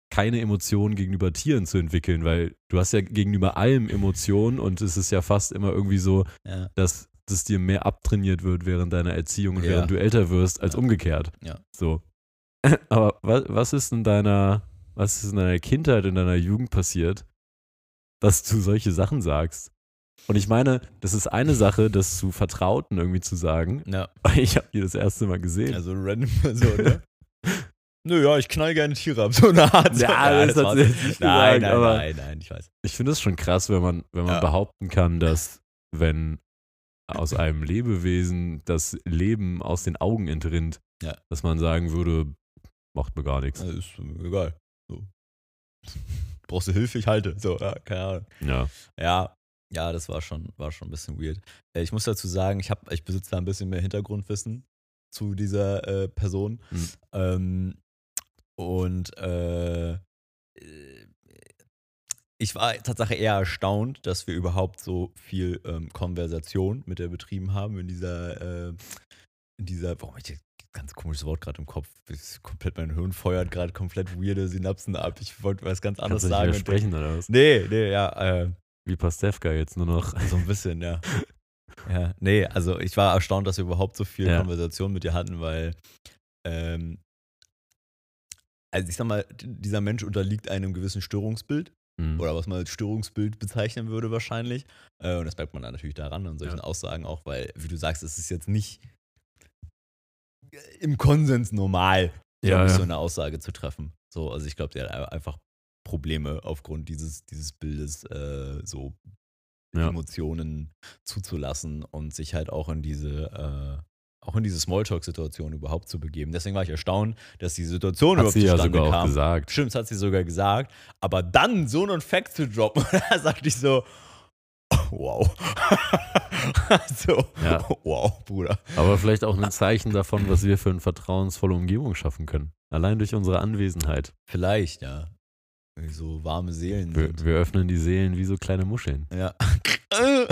keine Emotionen gegenüber Tieren zu entwickeln, weil du hast ja gegenüber allem Emotionen und es ist ja fast immer irgendwie so, ja, dass das dir mehr abtrainiert wird während deiner Erziehung und Ja. während du älter wirst, als Ja. umgekehrt. Ja. So. (clears throat) Aber was, was ist in deiner, was ist in deiner Kindheit, in deiner Jugend passiert, dass du solche Sachen sagst? Und ich meine, das ist eine Sache, das zu Vertrauten irgendwie zu sagen. ja, (laughs) Ich habe die das erste Mal gesehen. also random Person, ne? (laughs) Nö, ja, ich knall gerne Tiere ab, (laughs) so eine Art. Ja, das sie jetzt nicht Nein, gesagt, nein, aber- nein, nein, ich weiß. Ich finde es schon krass, wenn man, wenn man Ja. behaupten kann, dass wenn aus einem Lebewesen das Leben aus den Augen entrinnt, Ja. dass man sagen würde, macht mir gar nichts. Ist egal. So. (laughs) Brauchst du Hilfe, ich halte. So, ja, keine Ahnung. Ja. Ja, ja, das war schon, war schon ein bisschen weird. Äh, Ich muss dazu sagen, ich, hab, ich besitze da ein bisschen mehr Hintergrundwissen zu dieser äh, Person. Mhm. Ähm, und äh, äh, ich war tatsächlich eher erstaunt, dass wir überhaupt so viel ähm, Konversation mit der betrieben haben in dieser, äh, in dieser, warum ich ganz komisches Wort gerade im Kopf, ist komplett mein Hirn feuert gerade komplett weirde Synapsen ab. Ich wollte was ganz anderes Kannst du nicht sagen. mehr und sprechen oder was? Nee, nee, ja, äh, Wie Pastewka jetzt nur noch. so ein bisschen, ja. (laughs) Ja, nee, also ich war erstaunt, dass wir überhaupt so viel Ja. Konversation mit dir hatten, weil, ähm, also ich sag mal, dieser Mensch unterliegt einem gewissen Störungsbild Hm. oder was man als Störungsbild bezeichnen würde wahrscheinlich. Äh, und das merkt man dann natürlich daran an solchen Ja. Aussagen auch, weil, wie du sagst, es ist jetzt nicht im Konsens normal, Ja, ja. so eine Aussage zu treffen. So, also ich glaube, der hat einfach Probleme aufgrund dieses, dieses Bildes, äh, so Ja. Emotionen zuzulassen und sich halt auch in diese, äh, auch in diese Smalltalk-Situation überhaupt zu begeben. Deswegen war ich erstaunt, dass die Situation Hat überhaupt sie ja zustande sogar auch kam. gesagt. Stimmt, das hat sie sogar gesagt. Aber dann so einen Fact zu droppen, (laughs) da sagte ich so, wow. (laughs) so, Ja. wow, Bruder. Aber vielleicht auch ein Zeichen davon, was wir für eine vertrauensvolle Umgebung schaffen können. Allein durch unsere Anwesenheit. Vielleicht, ja. Wie so warme Seelen Wir, sind. wir öffnen die Seelen wie so kleine Muscheln. Ja. (laughs)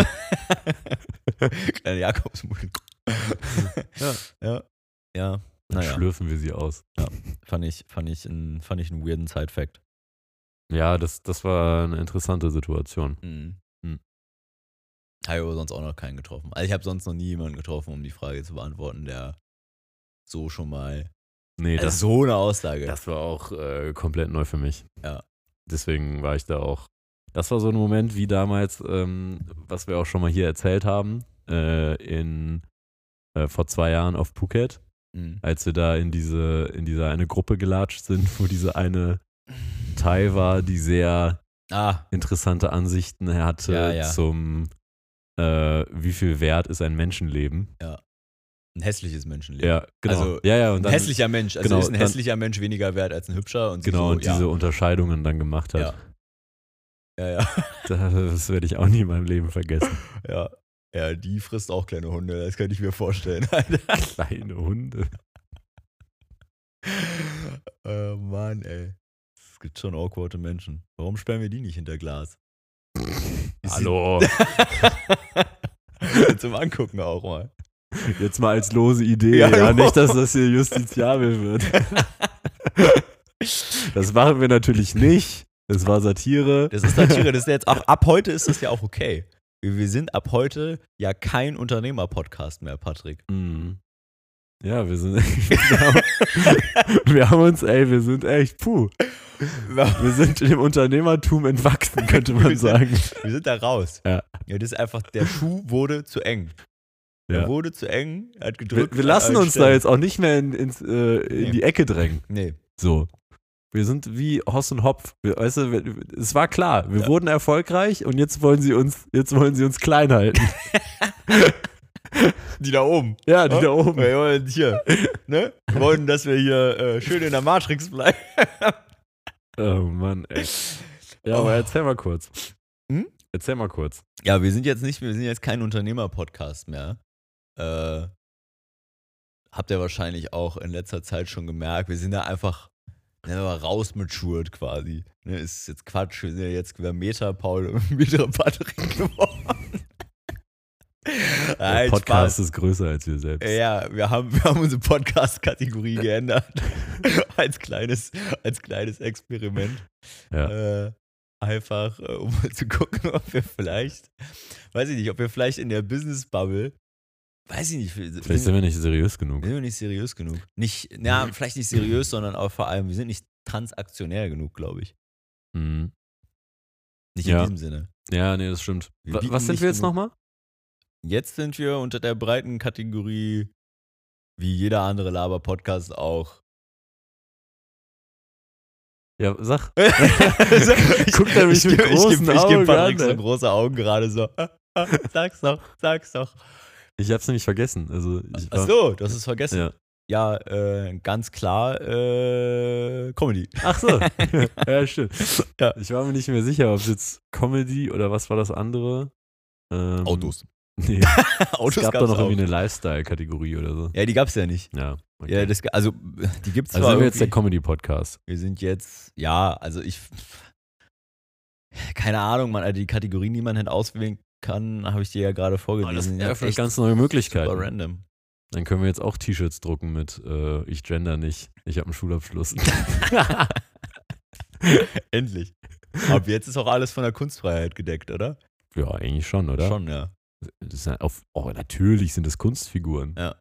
Kleine Jakobsmuschel. Ja. Ja. Ja. Dann Naja. schlürfen wir sie aus. Fand ich, fand ich, einen, fand ich einen weirden Side-Fact. Ja, das, das war eine interessante Situation. Mhm. Hm. Habe aber sonst auch noch keinen getroffen. Also ich habe sonst noch nie jemanden getroffen, um die Frage zu beantworten, der so schon mal. Nee, Also das, so eine Aussage. das war auch äh, komplett neu für mich. Ja. Deswegen war ich da auch. Das war so ein Moment wie damals, ähm, was wir auch schon mal hier erzählt haben, äh, in, äh, vor zwei Jahren auf Phuket, Mhm. als wir da in diese, in diese eine Gruppe gelatscht sind, wo diese eine Thai war, die sehr Ah, interessante Ansichten hatte Ja, ja. zum, äh, wie viel wert ist ein Menschenleben. ein hässliches Menschenleben. Ja, genau. Also, ja, ja, und Ein dann, hässlicher Mensch. Also genau, ist ein dann- hässlicher Mensch weniger wert als ein hübscher und genau, so, und diese Unterscheidungen dann gemacht hat. Ja. Ja, ja. (laughs) Das werde ich auch nie in meinem Leben vergessen. Ja. Ja, die frisst auch kleine Hunde, das kann ich mir vorstellen. (laughs) Kleine Hunde. oh Mann, ey. Es gibt schon awkwarde Menschen. Warum sperren wir die nicht hinter Glas? Hallo. (laughs) Zum Angucken auch mal. Jetzt mal als lose Idee, Ja, ja, ja. nicht, dass das hier justiziabel wird. (laughs) Das machen wir natürlich nicht. Das war Satire. Das ist Satire, das ist jetzt auch, ab heute ist das ja auch okay. Wir, wir sind ab heute ja kein Unternehmer-Podcast mehr, Patrick. Mhm. Ja, wir sind. (laughs) wir, haben, wir uns, ey, wir sind echt, puh. Wir sind dem Unternehmertum entwachsen, könnte man (laughs) Wir sind- sagen. Wir sind da raus. Ja. ja das ist einfach, der Schuh wurde zu eng. Der Ja. wurde zu eng, er hat Wir, gedrückt. wir lassen an uns da jetzt auch nicht mehr in, ins, äh, in Nee. die Ecke drängen. Nee. So. Wir sind wie Hoss und Hopf. Wir, weißt du, es war klar, wir Ja. wurden erfolgreich und jetzt wollen sie uns, jetzt wollen sie uns klein halten. (laughs) Die da oben. ja, die Ja? da oben. Wir wollen hier, ne? Wir wollen, dass wir hier äh, schön in der Matrix bleiben. (laughs) Oh Mann, ey. Ja, Oh. aber erzähl mal kurz. Hm? Erzähl mal kurz. Ja, wir sind jetzt nicht, wir sind jetzt kein Unternehmer-Podcast mehr. Äh, habt ihr wahrscheinlich auch in letzter Zeit schon gemerkt. Wir sind da einfach ne, mal raus mit Schurt quasi. Ne, ist jetzt Quatsch. Wir sind ja jetzt wir haben Meta Paul und Meta Patrick geworden. Der Podcast ist größer als wir selbst. Ja, wir haben, wir haben unsere Podcast-Kategorie geändert. (laughs) als, kleines, als kleines Experiment. Ja. Äh, einfach, äh, um mal zu gucken, ob wir vielleicht, weiß ich nicht, ob wir vielleicht in der Business-Bubble, weiß ich nicht, Vielleicht sind wir nicht seriös genug. sind wir nicht seriös genug. Nicht, na, vielleicht nicht seriös, sondern auch vor allem, wir sind nicht transaktionär genug, glaube ich. Mhm. Nicht Ja. in diesem Sinne. Ja, nee, das stimmt. Was sind wir jetzt nochmal? Jetzt sind wir unter der breiten Kategorie, wie jeder andere Laber-Podcast auch. Ja, sag. (laughs) Ich- (laughs) Guckt er mich ich mit ich großen geb- Ich gebe Augen Patrick an, so ey. große Augen gerade so. (laughs) sag's doch, sag's doch. Ich hab's nämlich vergessen. Also ich war, Ach so, du hast es vergessen. Ja. Ja, äh, ganz klar äh, Comedy. Ach so. (laughs) (laughs) ja, stimmt. Ja. Ich war mir nicht mehr sicher, ob es jetzt Comedy oder was war das andere? Ähm, Nee, (laughs) Autos es gab doch noch irgendwie eine Lifestyle-Kategorie oder so. Ja, die gab's ja nicht. Ja. okay. Ja, das, also die gibt's also zwar sind wir jetzt der Comedy-Podcast. Wir sind jetzt, ja, also ich, keine Ahnung, man, also die Kategorien, die man hätte auswählen kann, habe ich dir ja gerade vorgelesen. das sind ja eröffnet echt ganz neue Möglichkeiten. Super random. Dann können wir jetzt auch T-Shirts drucken mit äh, Ich gender nicht, ich habe einen Schulabschluss. (laughs) (laughs) Endlich. Ab jetzt ist auch alles von der Kunstfreiheit gedeckt, oder? ja, eigentlich schon, oder? Schon, ja. Das ja auf, oh, natürlich sind es Kunstfiguren. Ja.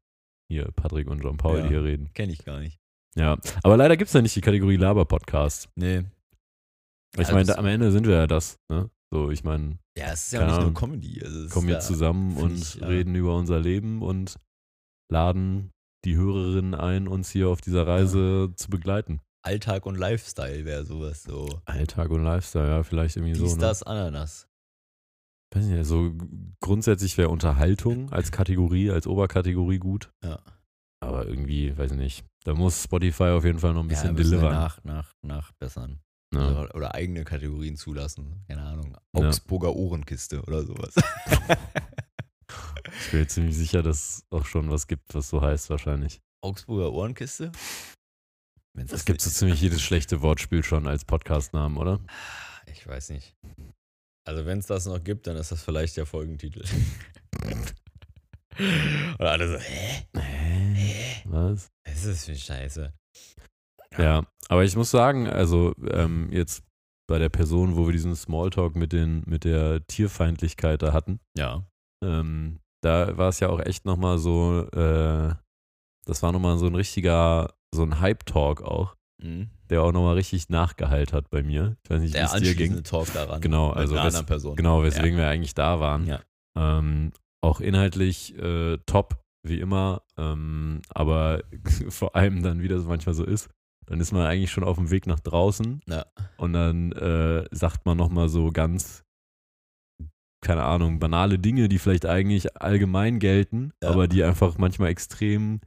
Hier, Patrick und Jean Paul, Ja. die hier reden. Kenne ich gar nicht. Ja, aber leider gibt es ja nicht die Kategorie Laber-Podcast. Nee. Ich Ja, meine, das- am Ende sind wir ja das. Ne? So, ich meine, Ja, es ist ja nicht nur. Comedy. Also kommen ist jetzt ja, zusammen und ich, ja. reden über unser Leben und laden die Hörerinnen ein, uns hier auf dieser Reise zu begleiten. Alltag und Lifestyle wäre sowas so. Alltag und Lifestyle, ja, vielleicht irgendwie Dies, so. Ne? das, Ananas. Weiß nicht, also grundsätzlich wäre Unterhaltung als Kategorie, als Oberkategorie gut. Ja. Aber irgendwie, weiß ich nicht. Da muss Spotify auf jeden Fall noch ein ja, bisschen wir delivern. nach, nach, nachbessern. Ja. Oder, oder eigene Kategorien zulassen. Keine Ahnung. Ja. Augsburger Ohrenkiste oder sowas. Ich bin mir ziemlich sicher, dass es auch schon was gibt, was so heißt wahrscheinlich. Augsburger Ohrenkiste? Wenn's das gibt so ziemlich jedes schlechte Wortspiel schon als Podcastnamen, oder? Ich weiß nicht. Also wenn es das noch gibt, dann ist das vielleicht der Folgentitel. (laughs) Oder alle so, hä? Hä? Was? Was ist das für Scheiße? Ja, aber ich muss sagen, also ähm, jetzt bei der Person, wo wir diesen Smalltalk mit, den, mit der Tierfeindlichkeit da hatten, Ja. ähm, da war es ja auch echt nochmal so, äh, das war nochmal so ein richtiger, so ein Hype-Talk auch, Mhm. der auch nochmal richtig nachgeheilt hat bei mir. Ich weiß nicht, wie Der es dir ging. Talk daran. Genau, also einer wes- anderen Person. Genau, weswegen wir eigentlich da waren. Ja. Ähm, auch inhaltlich äh, top, wie immer, ähm, aber (laughs) vor allem dann, wie das manchmal so ist, dann ist man eigentlich schon auf dem Weg nach draußen Ja. und dann äh, sagt man nochmal so ganz, keine Ahnung, banale Dinge, die vielleicht eigentlich allgemein gelten, Ja. aber die einfach manchmal extrem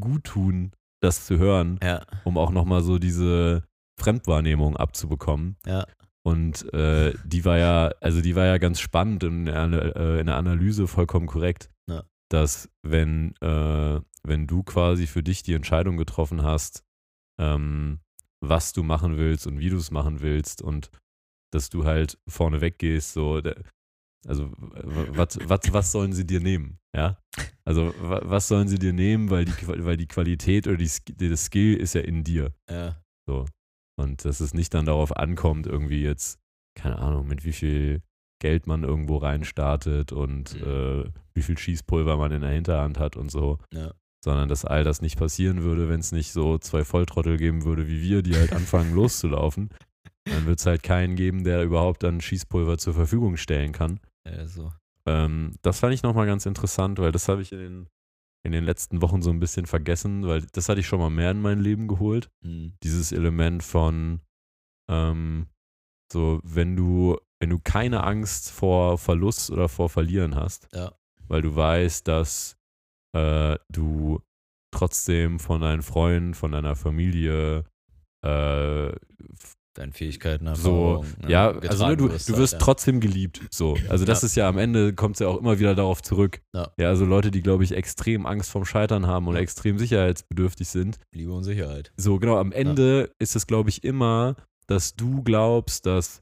gut tun, das zu hören, Ja. um auch nochmal so diese Fremdwahrnehmung abzubekommen. Ja. Und äh, die war ja, also die war ja ganz spannend in, der- äh, in der Analyse vollkommen korrekt, dass wenn, äh, wenn du quasi für dich die Entscheidung getroffen hast, ähm, was du machen willst und wie du es machen willst und dass du halt vorne weggehst, so, Also was, was, was sollen sie dir nehmen? Ja. Also was sollen sie dir nehmen, weil die, weil die Qualität oder die, das Skill ist ja in dir. Ja. So. Und dass es nicht dann darauf ankommt, irgendwie jetzt, keine Ahnung, mit wie viel Geld man irgendwo reinstartet und Mhm. äh, wie viel Schießpulver man in der Hinterhand hat und so. Ja. Sondern dass all das nicht passieren würde, wenn es nicht so zwei Volltrottel geben würde wie wir, die halt (laughs) anfangen loszulaufen. Dann wird es halt keinen geben, der überhaupt dann Schießpulver zur Verfügung stellen kann. Ja, so. Ähm, das fand ich nochmal ganz interessant, weil das habe ich in den, in den letzten Wochen so ein bisschen vergessen, weil das hatte ich schon mal mehr in mein Leben geholt. Mhm. Dieses Element von ähm, so, wenn du, wenn du keine Angst vor Verlust oder vor Verlieren hast, Ja. weil du weißt, dass äh, du trotzdem von deinen Freunden, von deiner Familie äh, Deine Fähigkeiten, so, Erfahrungen, ne, ja, also ne, du, wirst du halt, wirst ja. trotzdem geliebt. So. Also das Ja. ist ja am Ende, kommt es ja auch immer wieder darauf zurück. Ja. also Leute, die, glaube ich, extrem Angst vorm Scheitern haben und Ja. extrem sicherheitsbedürftig sind. Liebe und Sicherheit. So, genau, am Ende ist es, glaube ich, immer, dass du glaubst, dass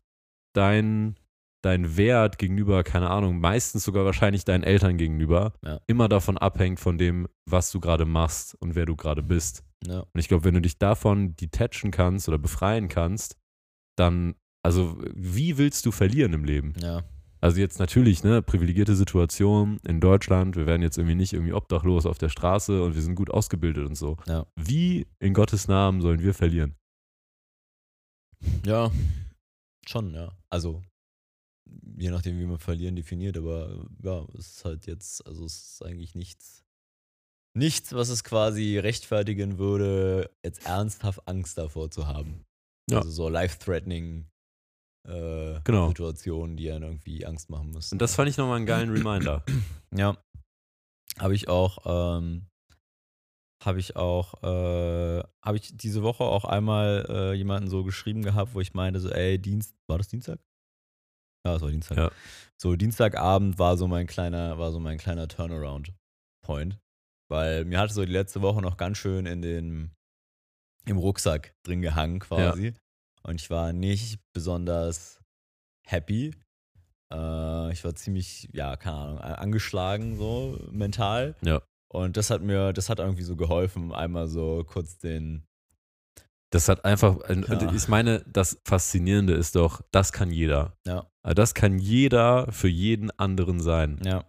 dein, dein Wert gegenüber, keine Ahnung, meistens sogar wahrscheinlich deinen Eltern gegenüber, Ja. immer davon abhängt von dem, was du gerade machst und wer du gerade bist. Ja. Und ich glaube, wenn du dich davon detachen kannst oder befreien kannst, dann, also wie willst du verlieren im Leben? Ja. Also jetzt natürlich, ne, privilegierte Situation in Deutschland, wir werden jetzt irgendwie nicht irgendwie obdachlos auf der Straße und wir sind gut ausgebildet und so. Ja. Wie in Gottes Namen sollen wir verlieren? Ja. Schon, ja. Also, je nachdem, wie man verlieren definiert, aber ja, es ist halt jetzt, also es ist eigentlich nichts, nichts, was es quasi rechtfertigen würde, jetzt ernsthaft Angst davor zu haben. Ja. Also so life-threatening äh, Genau. Situationen, die einen irgendwie Angst machen müssen. Und das fand ich nochmal einen geilen Reminder. (clears throat) Ja. Habe ich auch, ähm, habe ich auch, äh, habe ich diese Woche auch einmal äh, jemanden so geschrieben gehabt, wo ich meinte, so, ey, Dienst, war das Dienstag? Ja, es war Dienstag. Ja. So, Dienstagabend war so mein kleiner, war so mein kleiner Turnaround-Point. Weil mir hatte so die letzte Woche noch ganz schön in den, im Rucksack drin gehangen quasi. Und ich war nicht besonders happy. Äh, ich war ziemlich, ja, keine Ahnung, angeschlagen so mental. Ja. Und das hat mir, das hat irgendwie so geholfen, einmal so kurz den, Das hat einfach, Ja. ich meine, das Faszinierende ist doch, das kann jeder. Ja. Also Das kann jeder für jeden anderen sein. ja,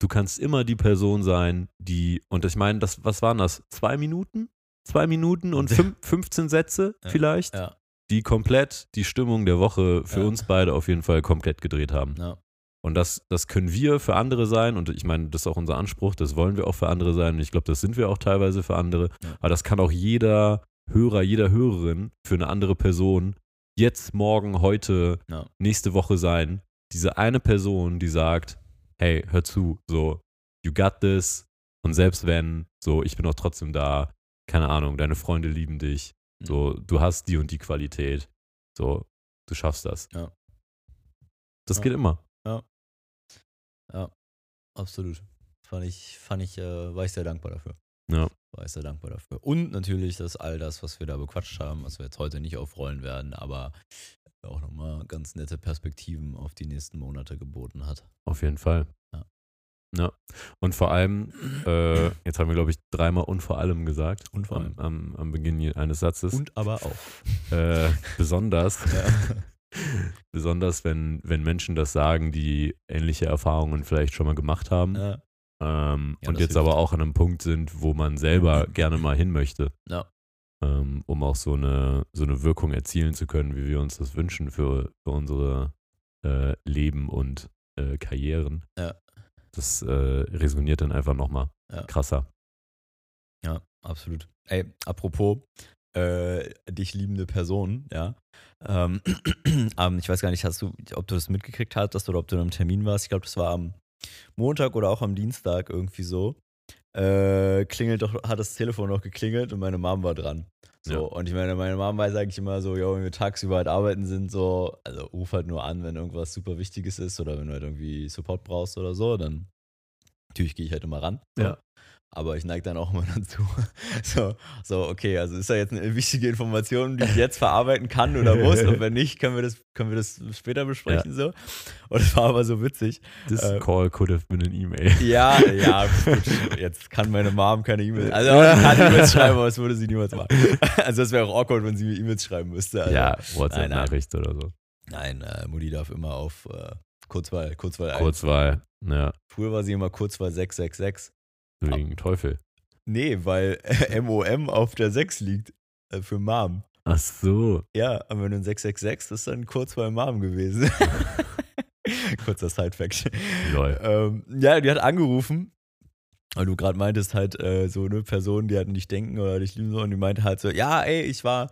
Du kannst immer die Person sein, die, und ich meine, das, was waren das? Zwei Minuten? Zwei Minuten und fünf, 15 Sätze Ja. vielleicht, ja, die komplett die Stimmung der Woche für Ja. uns beide auf jeden Fall komplett gedreht haben. ja, Und das, das können wir für andere sein. Und ich meine, das ist auch unser Anspruch. Das wollen wir auch für andere sein. Und ich glaube, das sind wir auch teilweise für andere. Aber das kann auch jeder Hörer, jeder Hörerin für eine andere Person jetzt, morgen, heute, Ja. nächste Woche sein. Diese eine Person, die sagt, hey, hör zu, so, you got this. Und selbst wenn, so, ich bin auch trotzdem da. Keine Ahnung, deine Freunde lieben dich. Mhm. So, du hast die und die Qualität. So, du schaffst das. Ja. Das Ja. geht immer. ja, absolut. Fand ich, fand ich, äh, war ich sehr dankbar dafür. Ja. War ich sehr dankbar dafür. Und natürlich, dass all das, was wir da bequatscht haben, was wir jetzt heute nicht aufrollen werden, aber auch nochmal ganz nette Perspektiven auf die nächsten Monate geboten hat. Auf jeden Fall. Ja. Ja. Und vor allem, (clears throat) äh, jetzt haben wir, glaube ich, dreimal und vor allem gesagt. Und vor allem. Am, am, am Beginn eines Satzes. Und aber auch. Äh, besonders, (laughs) (laughs) besonders wenn, wenn Menschen das sagen, die ähnliche Erfahrungen vielleicht schon mal gemacht haben. ja. Ähm, Ja, und jetzt hilft. aber auch an einem Punkt sind, wo man selber gerne mal hin möchte. Ja. Ähm, um auch so eine, so eine Wirkung erzielen zu können, wie wir uns das wünschen für, für unsere äh, Leben und äh, Karrieren. Ja. Das äh, resoniert dann einfach nochmal Ja. krasser. Ja, absolut. Ey, apropos äh, dich liebende Person, ja. Ähm, (clears throat) ähm, ich weiß gar nicht, hast du, ob du das mitgekriegt hattest oder ob du in einem Termin warst. Ich glaube, das war am Montag oder auch am Dienstag irgendwie so. Äh, klingelt doch, hat das Telefon noch geklingelt und meine Mom war dran. So, Ja. und ich meine, meine Mom weiß eigentlich immer so, ja, wenn wir tagsüber halt arbeiten sind, so, also ruf halt nur an, wenn irgendwas super Wichtiges ist oder wenn du halt irgendwie Support brauchst oder so, dann Natürlich gehe ich halt immer ran. Ja. Aber ich neige dann auch immer (laughs) dazu. So, so, okay, also ist da jetzt eine wichtige Information, die ich jetzt verarbeiten kann oder muss? Und wenn nicht, können wir das, können wir das später besprechen. So. Und es war aber so witzig. This Äh, call could have been an email. Ja, ja, gut. Jetzt kann meine Mom keine E-Mails. Also, kann E-Mails schreiben, aber das würde sie niemals machen. Also, das wäre auch awkward, wenn sie mir E-Mails schreiben müsste. Also, ja, WhatsApp-Nachricht oder so. Nein, äh, Mutti darf immer auf äh, Kurzwahl, Kurzwahl ein. Kurzwahl. Ja, Früher war sie immer Kurzwahl 666. wegen Teufel. Nee, weil (laughs) MOM auf der 6 liegt äh, für Mom. Ach so. Ja, aber wenn du ein 666, das ist dann Kurzwahl Mom gewesen. (laughs) Kurzer Side-Fact. Ähm, ja, die hat angerufen, weil du gerade meintest, halt äh, so eine Person, die halt nicht denken oder dich lieben so, und die meinte halt so, ja, ey, ich war,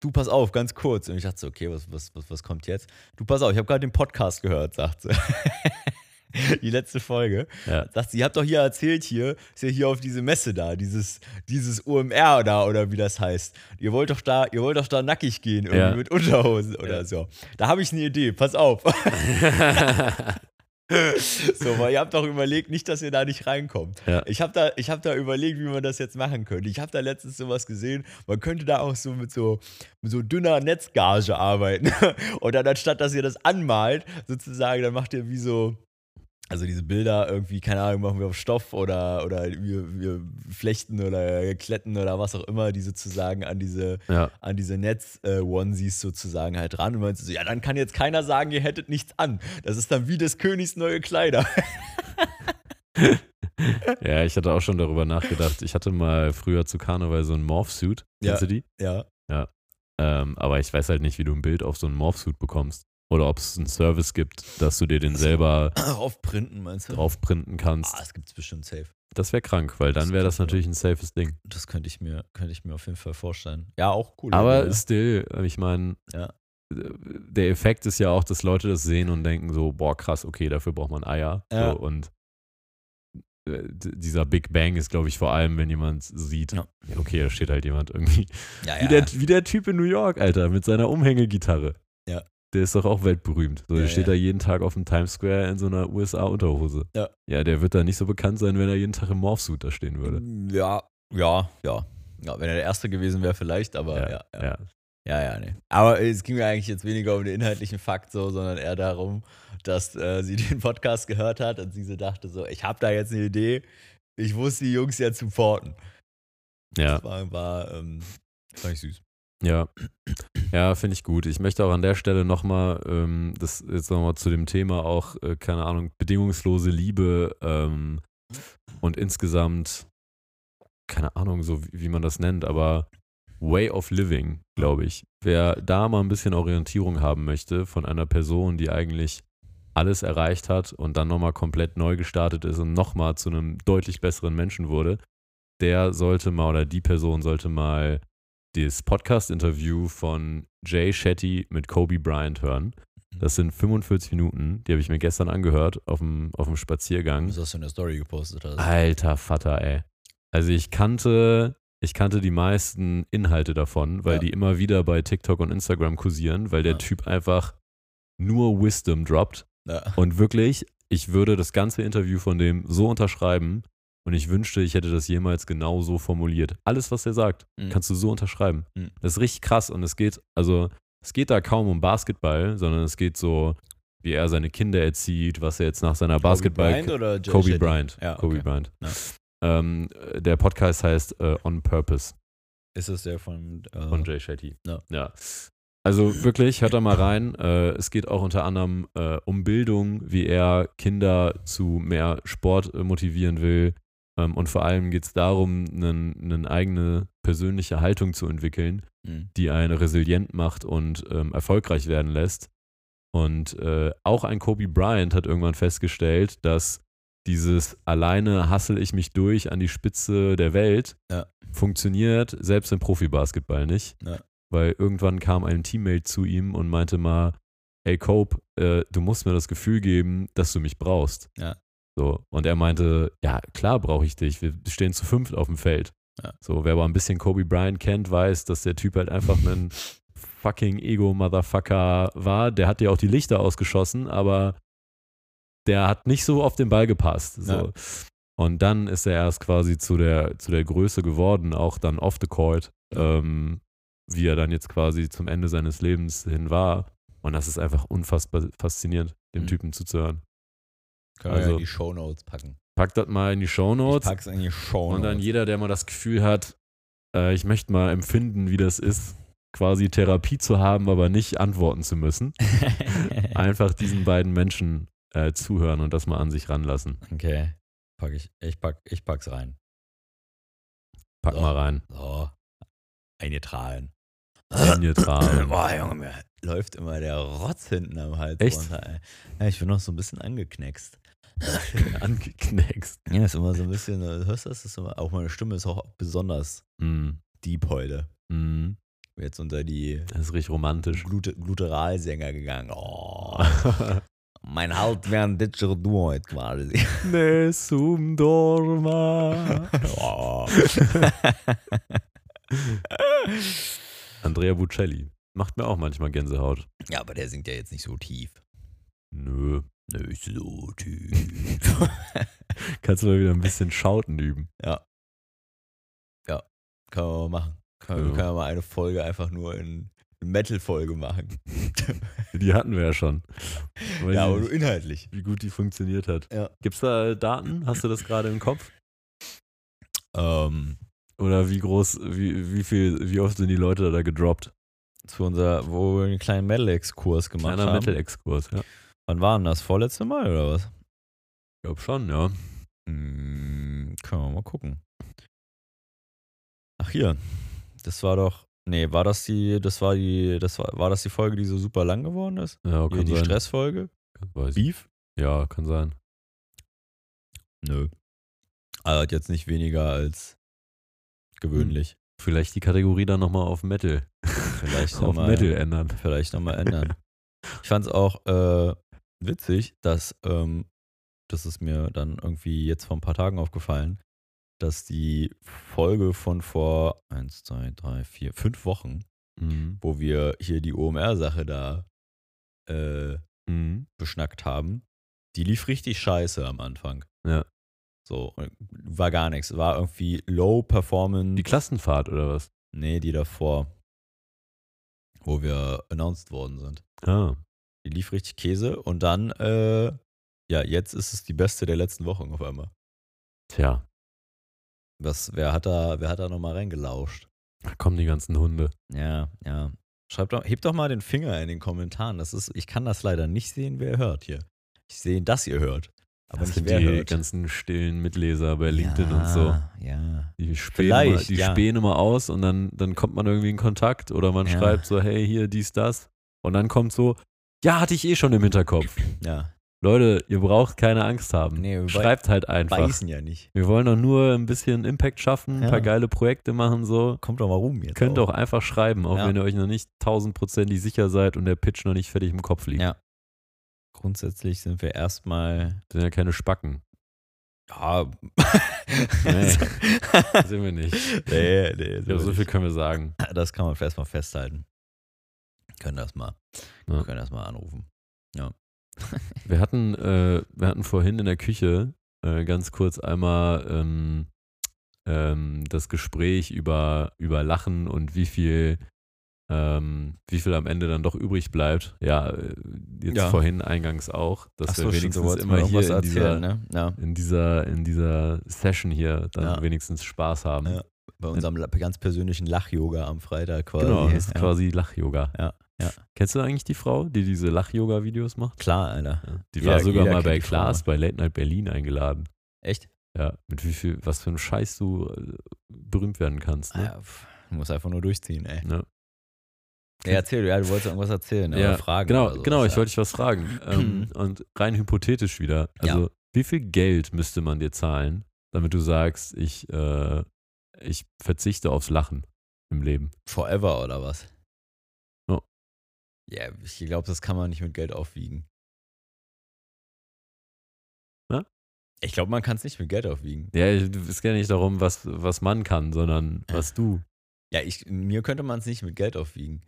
du pass auf, ganz kurz. Und ich dachte so, okay, was, was, was, was kommt jetzt? Du pass auf, ich habe gerade den Podcast gehört, sagt sie. (laughs) (laughs) die letzte Folge. Ja. Sagt sie, ihr habt doch hier erzählt hier, ist ja hier auf diese Messe da, dieses, dieses UMR da oder wie das heißt. Ihr wollt doch da, ihr wollt doch da nackig gehen, irgendwie Ja. mit Unterhosen oder Ja. so. Da habe ich eine Idee, pass auf. (laughs) so, weil ihr habt doch überlegt, nicht, dass ihr da nicht reinkommt. Ja. Ich habe da, ich hab da überlegt, wie man das jetzt machen könnte. Ich habe da letztens sowas gesehen, man könnte da auch so mit so, mit so dünner Netzgage arbeiten. (laughs) Und dann anstatt, dass ihr das anmalt, sozusagen, dann macht ihr wie so, also diese Bilder irgendwie, keine Ahnung, machen wir auf Stoff oder, oder wir, wir flechten oder kletten oder was auch immer, die sozusagen an diese, ja. an diese Netz-Onesies sozusagen halt ran. Und meinst du so, ja, dann kann jetzt keiner sagen, ihr hättet nichts an. Das ist dann wie des Königs neue Kleider. (laughs) ja, ich hatte auch schon darüber nachgedacht. Ich hatte mal früher zu Karneval so einen Morph-Suit. Ja. Kennst du die? Ja. Ähm, aber ich weiß halt nicht, wie du ein Bild auf so einen Morph-Suit bekommst. Oder ob es einen Service gibt, dass du dir den selber Aufprinten, meinst du? draufprinten kannst. Ah, das gibt's bestimmt safe. Das wäre krank, weil dann wäre das natürlich ein safes Ding. Das könnte ich mir, könnte ich mir auf jeden Fall vorstellen. Ja, auch cool. Aber Idee, still, ich meine, Ja. der Effekt ist ja auch, dass Leute das sehen und denken so, boah, krass, okay, dafür braucht man Eier. Ja. So, und äh, dieser Big Bang ist, glaube ich, vor allem, wenn jemand sieht, Ja. ja, okay, da steht halt jemand irgendwie, ja, wie, ja, der, wie der Typ in New York, Alter, mit seiner Umhängegitarre. Ja. Der ist doch auch weltberühmt. So, Ja, der steht ja. da jeden Tag auf dem Times Square in so einer USA-Unterhose. Ja. Ja, der wird da nicht so bekannt sein, wenn er jeden Tag im Morphsuit da stehen würde. Ja, ja, ja. Ja, wenn er der Erste gewesen wäre, vielleicht, aber ja, ja. ja. Ja, ja, nee. Aber es ging mir eigentlich jetzt weniger um den inhaltlichen Fakt so, sondern eher darum, dass äh, sie (laughs) den Podcast gehört hat und sie so dachte so, ich habe da jetzt eine Idee, ich muss die Jungs jetzt supporten. ja. Das war, war ähm, fand ich süß. Ja, ja, finde ich gut. Ich möchte auch an der Stelle nochmal, ähm, das jetzt nochmal zu dem Thema auch, äh, keine Ahnung, bedingungslose Liebe ähm, und insgesamt, keine Ahnung, so wie, wie man das nennt, aber Way of Living, glaube ich. Wer da mal ein bisschen Orientierung haben möchte von einer Person, die eigentlich alles erreicht hat und dann nochmal komplett neu gestartet ist und nochmal zu einem deutlich besseren Menschen wurde, der sollte mal oder die Person sollte mal das Podcast-Interview von Jay Shetty mit Kobe Bryant hören. Das sind 45 Minuten, die habe ich mir gestern angehört auf dem, auf dem Spaziergang. Das hast du in der Story gepostet hast. Alter Vater, ey. Also ich kannte, ich kannte die meisten Inhalte davon, weil Ja. die immer wieder bei TikTok und Instagram kursieren, weil der Ja. Typ einfach nur Wisdom droppt. Ja. Und wirklich, ich würde das ganze Interview von dem so unterschreiben und ich wünschte, ich hätte das jemals genau so formuliert. Alles, was er sagt, Mhm. kannst du so unterschreiben. Mhm. Das ist richtig krass und es geht, also, es geht da kaum um Basketball, sondern es geht so, wie er seine Kinder erzieht, was er jetzt nach seiner Basketball. Kobe Bryant oder Jay Kobe? Bryant. Ja, Kobe okay. Bryant. Ja. Ähm, äh, der Podcast heißt äh, On Purpose Ist es der von, äh, von Jay Shetty. Ja. ja. Also wirklich, hört da mal rein. Äh, es geht auch unter anderem äh, um Bildung, wie er Kinder zu mehr Sport äh, motivieren will. Ähm, und vor allem geht es darum, eine eigene persönliche Haltung zu entwickeln, Mhm. die einen resilient macht und ähm, erfolgreich werden lässt. Und äh, auch ein Kobe Bryant hat irgendwann festgestellt, dass dieses alleine hassel ich mich durch an die Spitze der Welt Ja. funktioniert selbst im Profibasketball nicht. Ja. Weil irgendwann kam ein Teammate zu ihm und meinte mal, hey Cope, äh, du musst mir das Gefühl geben, dass du mich brauchst. Ja. So, und er meinte, ja, klar brauche ich dich. Wir stehen zu fünft auf dem Feld. Ja. So, wer aber ein bisschen Kobe Bryant kennt, weiß, dass der Typ halt einfach ein fucking Ego-Motherfucker war. Der hat ja auch die Lichter ausgeschossen, aber der hat nicht so auf den Ball gepasst. So. Ja. Und dann ist er erst quasi zu der, zu der Größe geworden, auch dann off the court, ähm, wie er dann jetzt quasi zum Ende seines Lebens hin war. Und das ist einfach unfassbar faszinierend, dem Mhm. Typen zuzuhören. Ja Also- in die Shownotes packen. Packt das mal in die Ich Shownotes. pack's in die Shownotes. Und dann jeder, der mal das Gefühl hat, äh, ich möchte mal empfinden, wie das ist, quasi Therapie zu haben, aber nicht antworten zu müssen, (laughs) einfach diesen beiden Menschen äh, zuhören und das mal an sich ranlassen. okay. Pack ich, ich, pack, ich pack's rein. Pack So. mal rein. So. Eingetragen. Eingetragen. (clears throat) Boah, Junge, mir läuft immer der Rotz hinten am Hals Echt? runter. Ey. Ja, ich bin noch so ein bisschen angekneckst. (laughs) Angeknackst. Ja, ist immer so ein bisschen, äh, hörst du das? Ist immer, auch meine Stimme ist auch besonders Mm, deep heute. mm, Jetzt unter die das ist richtig romantisch. Glute, Gluteralsänger gegangen. Oh, (laughs) mein Halt wäre ein Ditcher Du heute quasi. Nessun dorma. Oh. (laughs) Andrea Bucelli. Macht mir auch manchmal Gänsehaut. ja, aber der singt ja jetzt nicht so tief. Nö. Nicht so tief. (laughs) Kannst du mal wieder ein bisschen Schauten üben. ja. Ja, kann man mal machen. Kann, Ja. Wir können ja mal eine Folge einfach nur in Metal-Folge machen. (laughs) Die hatten wir ja schon. (laughs) Weiß ja, aber nur inhaltlich. wie gut die funktioniert hat. Ja. Gibt es da Daten? Hast du das gerade im Kopf? Ähm, Oder wie groß, wie, wie viel, wie oft sind die Leute da gedroppt? zu unser, wo wir einen kleinen Metal-Exkurs gemacht Kleiner haben. Metal-Exkurs, ja. Wann war denn das? Vorletzte Mal oder was? Ich glaube schon, ja. Hm, können wir mal gucken. Ach hier, das war doch, nee, war das die, das war die, das war, war das die Folge, die so super lang geworden ist? Ja, Hier, kann die sein. Stressfolge? Weiß. Beef? Ja, kann sein. Nö. Hat jetzt nicht weniger als gewöhnlich. Vielleicht die Kategorie dann nochmal auf Metal. Vielleicht (laughs) auf nochmal Metal ändern. vielleicht noch mal (laughs) ändern. ich fand es auch äh, witzig, dass ähm, das ist mir dann irgendwie jetzt vor ein paar Tagen aufgefallen, dass die Folge von vor 1, 2, 3, 4, 5 Wochen, Mhm. wo wir hier die OMR-Sache da äh, Mhm. beschnackt haben, die lief richtig scheiße am Anfang. Ja. So, und war gar nichts. War irgendwie Low Performance. Die Klassenfahrt oder was? nee, die davor, wo wir announced worden sind. Ah. Die lief richtig Käse und dann, äh, ja, jetzt ist es die beste der letzten Wochen auf einmal. Tja, Was, wer hat da, wer hat da nochmal reingelauscht? da kommen die ganzen Hunde. Ja, ja. Schreibt doch, hebt doch mal den Finger in den Kommentaren. Das ist, ich kann das leider nicht sehen, wer hört hier. Ich sehe, dass ihr hört. Aber das nicht sind die hört. ganzen stillen Mitleser bei LinkedIn ja, und so. Ja. Die spähen, Vielleicht, immer, die ja. spähen immer aus und dann, dann kommt man irgendwie in Kontakt oder man Ja. schreibt so, hey, hier, dies, das. Und dann kommt so, ja, hatte ich eh schon im Hinterkopf. Ja. Leute, ihr braucht keine Angst haben. Nee, wir Schreibt halt einfach. Beißen ja nicht. Wir wollen doch nur ein bisschen Impact schaffen, ein Ja. paar geile Projekte machen, so. Kommt doch mal rum jetzt. Könnt auch einfach schreiben, auch Ja. wenn ihr euch noch nicht tausendprozentig sicher seid und der Pitch noch nicht fertig im Kopf liegt. Ja. Grundsätzlich sind wir erstmal. Sind ja keine Spacken. Ja. Nee. (laughs) sind wir nicht. nee, nee. Glaube, so viel können wir sagen. Das kann man erstmal festhalten. Können das mal. Ja. Können das mal anrufen. (laughs) Wir hatten, äh, wir hatten vorhin in der Küche äh, ganz kurz einmal ähm, ähm, das Gespräch über, über Lachen und wie viel, ähm, wie viel am Ende dann doch übrig bleibt. Ja, äh, jetzt Ja. vorhin eingangs auch, dass wir stimmt, wenigstens immer hier in dieser, ne? Ja. in dieser, in dieser Session hier dann Ja. wenigstens Spaß haben. Ja. Bei unserem ganz persönlichen Lach-Yoga am Freitag quasi. Genau, das ist ja. quasi Lach-Yoga. Ja, ja. Kennst du eigentlich die Frau, die diese Lach-Yoga-Videos macht? Klar, Alter. Ja. Die Jeder- war sogar mal bei. Klaas bei Late Night Berlin eingeladen. Echt? Ja, mit wie viel, was für ein Scheiß du äh, berühmt werden kannst. Ne? Ja, pff, du musst einfach nur durchziehen, ey. Ja. Ja, erzähl, ja, du wolltest irgendwas erzählen, Ja, fragen. genau, sowas, genau, ich ja. wollte dich was fragen. ähm, (clears throat) und rein hypothetisch wieder. Also, wie viel Geld müsste man dir zahlen, damit du sagst, ich, äh, ich verzichte aufs Lachen im Leben? Forever oder was? Ja. Ja, ich glaube, das kann man nicht mit Geld aufwiegen. Ja? Ich glaube, man kann es nicht mit Geld aufwiegen. Ja, es geht ja nicht darum, was, was man kann, sondern was du. Ja, ich, mir könnte man es nicht mit Geld aufwiegen.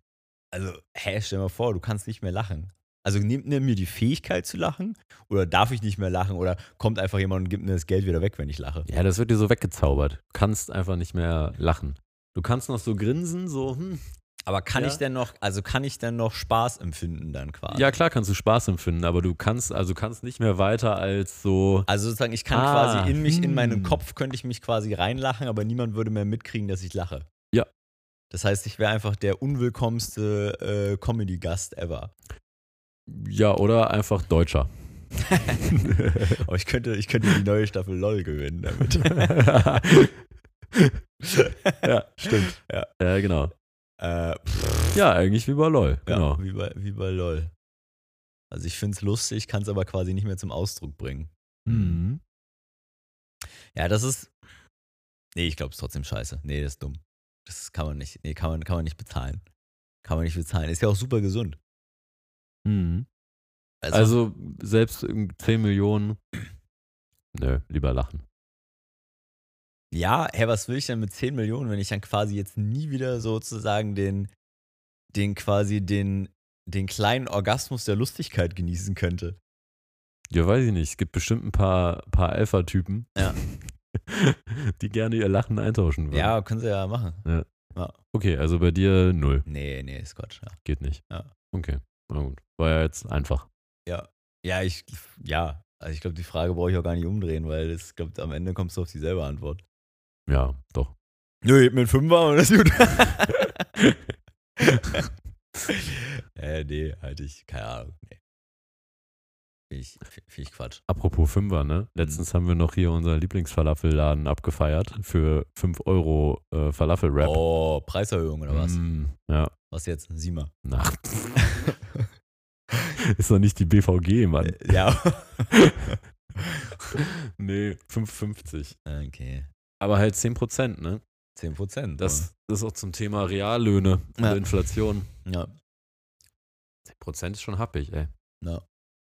Also, hä, stell dir mal vor, du kannst nicht mehr lachen. Also nimmt er mir die Fähigkeit zu lachen oder darf ich nicht mehr lachen oder kommt einfach jemand und gibt mir das Geld wieder weg, wenn ich lache? Ja, das wird dir so weggezaubert. Du kannst einfach nicht mehr lachen. Du kannst noch so grinsen, so, hm. Aber kann Ja. ich denn noch, also kann ich denn noch Spaß empfinden dann quasi? Ja, klar kannst du Spaß empfinden, aber du kannst, also kannst nicht mehr weiter als so. Also sozusagen, ich kann Ah, quasi in mich, in meinen hm. Kopf könnte ich mich quasi reinlachen, aber niemand würde mehr mitkriegen, dass ich lache. Ja. Das heißt, ich wäre einfach der unwillkommenste äh, Comedy-Gast ever. Ja, oder einfach Deutscher. Aber (laughs) ich könnte, ich könnte die neue Staffel LOL gewinnen damit. (laughs) ja, stimmt. Ja. ja, genau. Äh, Ja, eigentlich wie bei LOL. ja, Genau. wie, bei, wie bei LOL. Also ich finde es lustig, kann es aber quasi nicht mehr zum Ausdruck bringen. Mhm. Ja, das ist. Nee, ich glaube, es ist trotzdem scheiße. Nee, das ist dumm. Das kann man nicht. Nee, kann man, kann man nicht bezahlen. Kann man nicht bezahlen. Ist ja auch super gesund. Mhm. Also, Also selbst um 10 Millionen. (clears throat) Nö, lieber lachen. Ja, hä, was will ich denn mit 10 Millionen, wenn ich dann quasi jetzt nie wieder sozusagen den, den quasi den, den kleinen Orgasmus der Lustigkeit genießen könnte? Ja, weiß ich nicht. Es gibt bestimmt ein paar, paar Alpha-Typen, Ja. (laughs) die gerne ihr Lachen eintauschen würden. Ja, können sie ja machen. Okay, also bei dir null. Nee, nee, ist Quatsch. Ja. Geht nicht. Ja. Okay, na gut. War ja jetzt einfach. Ja, ja ich, ja. Also ich glaube, die Frage brauche ich auch gar nicht umdrehen, weil ich glaube, am Ende kommst du auf dieselbe Antwort. Ja, doch. Nö, mir einen Fünfer und das ist gut. (laughs) äh, nee, halt ich, keine Ahnung. Nee. Finde ich, find ich Quatsch. Apropos Fünfer, ne? Letztens haben wir noch hier unseren Lieblingsfalafelladen abgefeiert für 5 Euro äh, Falafel-Rap. Oh, Preiserhöhung oder was? Mm, ja, Was jetzt? Sieh mal. na. (laughs) Ist doch nicht die BVG, Mann. Äh, ja. (laughs) nee, 5,50. okay. Aber halt 10%, ne? 10 Prozent. Das, das ist auch zum Thema Reallöhne und Ja. Inflation. Ja. 10% ist schon happig, ey. ja.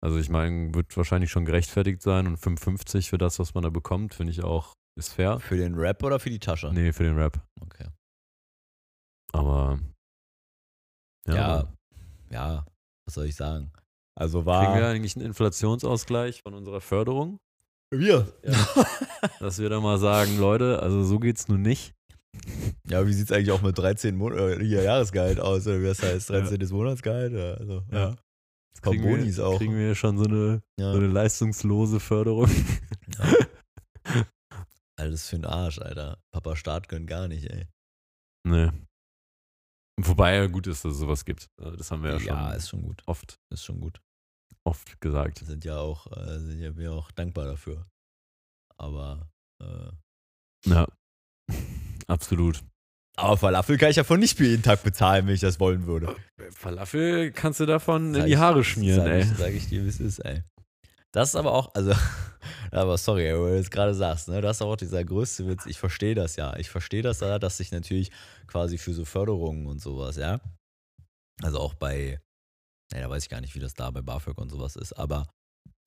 Also ich meine, wird wahrscheinlich schon gerechtfertigt sein und 5,50 für das, was man da bekommt, finde ich auch, ist fair. Für den Rap oder für die Tasche? Nee, für den Rap. Okay. Aber Ja. Ja, was soll ich sagen? Also war. Kriegen wir eigentlich einen Inflationsausgleich von unserer Förderung? wir. (laughs) Dass wir da mal sagen, Leute, also so geht's nun nicht. Ja, wie sieht es eigentlich auch mit 13 Mon äh, Jahresgehalt aus? Oder wie das (laughs) heißt? 13. Monatsgehalt? Ja, also, ja. Ja. Paar Kriegen Bonis wir, auch. Kriegen wir schon so eine, ja. so eine leistungslose Förderung. (laughs) Alles für den Arsch, Alter. Papa Staat gönnt gar nicht, ey. nee. Wobei ja gut ist, dass es sowas gibt. Also Das haben wir ja, Ja, schon ist schon gut. oft, Ist schon gut. oft gesagt. Sind ja auch, äh, sind ja wir auch dankbar dafür. Aber, äh, Ja, (laughs) absolut. aber Falafel kann ich ja von nicht für jeden Tag bezahlen, wenn ich das wollen würde. Falafel kannst du davon in Sag die ich- Haare schmieren, sag ey. Ich, sag ich dir, wie es ist, ey. Das ist aber auch, also, (laughs) aber sorry, ey, wo du das gerade sagst, ne, das ist auch dieser größte Witz. Ich verstehe das ja. Ich verstehe das ja, dass sich natürlich quasi für so Förderungen und sowas, ja. Also auch bei, ne, da weiß ich gar nicht, wie das da bei BAföG und sowas ist, aber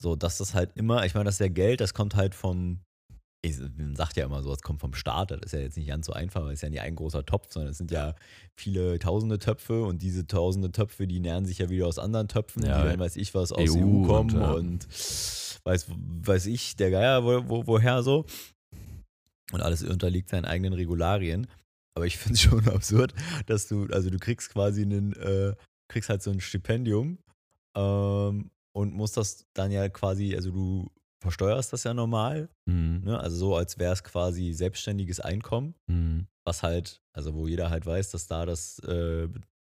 so, dass das halt immer, ich meine, das ist ja Geld, das kommt halt vom, ich, man sagt ja immer so, es kommt vom Staat, das ist ja jetzt nicht ganz so einfach, weil es ist ja nicht ein großer Topf, sondern es sind ja viele tausende Töpfe und diese tausende Töpfe, die nähren sich ja wieder aus anderen Töpfen, Ja, die dann weiß ich was aus EU EU, kommen und, ja. und weiß, weiß ich, der Geier, wo, wo, woher so. Und alles unterliegt seinen eigenen Regularien. Aber ich finde es (laughs) schon absurd, dass du, also du kriegst quasi einen, äh, kriegst halt so ein Stipendium ähm, und musst das dann ja quasi, also du versteuerst das ja normal, Mhm. ne? also so, als wäre es quasi selbstständiges Einkommen, Mhm. was halt, also wo jeder halt weiß, dass da das äh,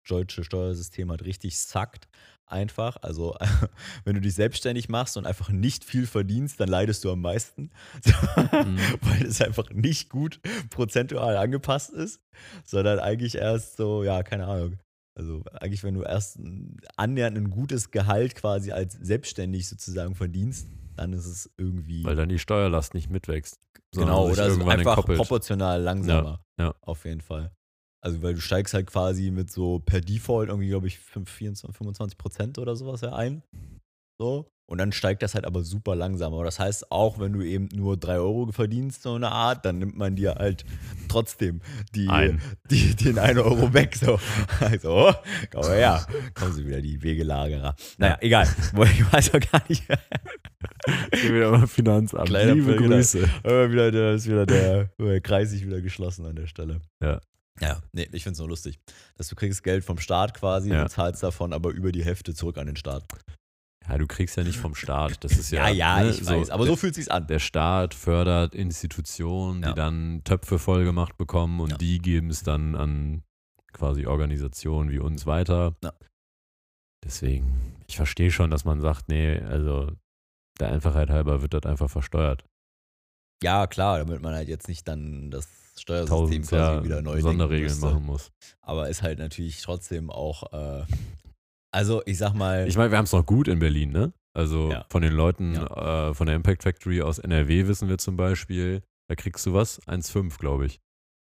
deutsche Steuersystem halt richtig zackt. Einfach, also (laughs) wenn du dich selbstständig machst und einfach nicht viel verdienst, dann leidest du am meisten, Mhm. (laughs) weil es einfach nicht gut prozentual angepasst ist, sondern eigentlich erst so, ja, keine Ahnung. Also eigentlich, wenn du erst annähernd ein gutes Gehalt quasi als selbstständig sozusagen verdienst, dann ist es irgendwie Weil dann die Steuerlast nicht mitwächst. genau oder so irgendwann einfach entkoppelt. proportional langsamer. ja. Auf jeden Fall. Also weil du steigst halt quasi mit so per Default irgendwie, glaube ich, 5, 24, 25 Prozent oder sowas ja ein. So. Und dann steigt das halt aber super langsam. Aber das heißt, auch wenn du eben nur 3 Euro verdienst, so eine Art, dann nimmt man dir halt trotzdem die, Ein. die, den 1 Euro weg. So, also, komm her. Kommen sie wieder, die Wegelagerer. Naja, egal. Ich weiß auch gar nicht. Hier wieder mal Finanzamt. Kleiner Liebe. Grüße. Aber wieder, der, ist wieder der, der Kreis sich wieder geschlossen an der Stelle. Ja. Ja, nee, ich finde es nur lustig, dass du kriegst Geld vom Staat quasi Ja. und zahlst davon aber über die Hälfte zurück an den Staat. Ja, du kriegst ja nicht vom Staat. Das ist ja. Ja, ja, ne, ich weiß, aber so fühlt sich's an. der Staat fördert Institutionen, Ja. die dann Töpfe voll gemacht bekommen und Ja. die geben es dann an quasi Organisationen wie uns weiter. Ja. Deswegen, ich verstehe schon, dass man sagt, nee, also der Einfachheit halber wird das einfach versteuert. Ja, klar, damit man halt jetzt nicht dann das Steuersystem Tausend quasi wieder neu Sonderregeln machen muss. Aber ist halt natürlich trotzdem auch, äh, also ich sag mal, Ich meine, wir haben es noch gut in Berlin, ne? Also Ja. von den Leuten äh, von der Impact Factory aus NRW wissen wir zum Beispiel, da kriegst du was? 1,5, glaube ich.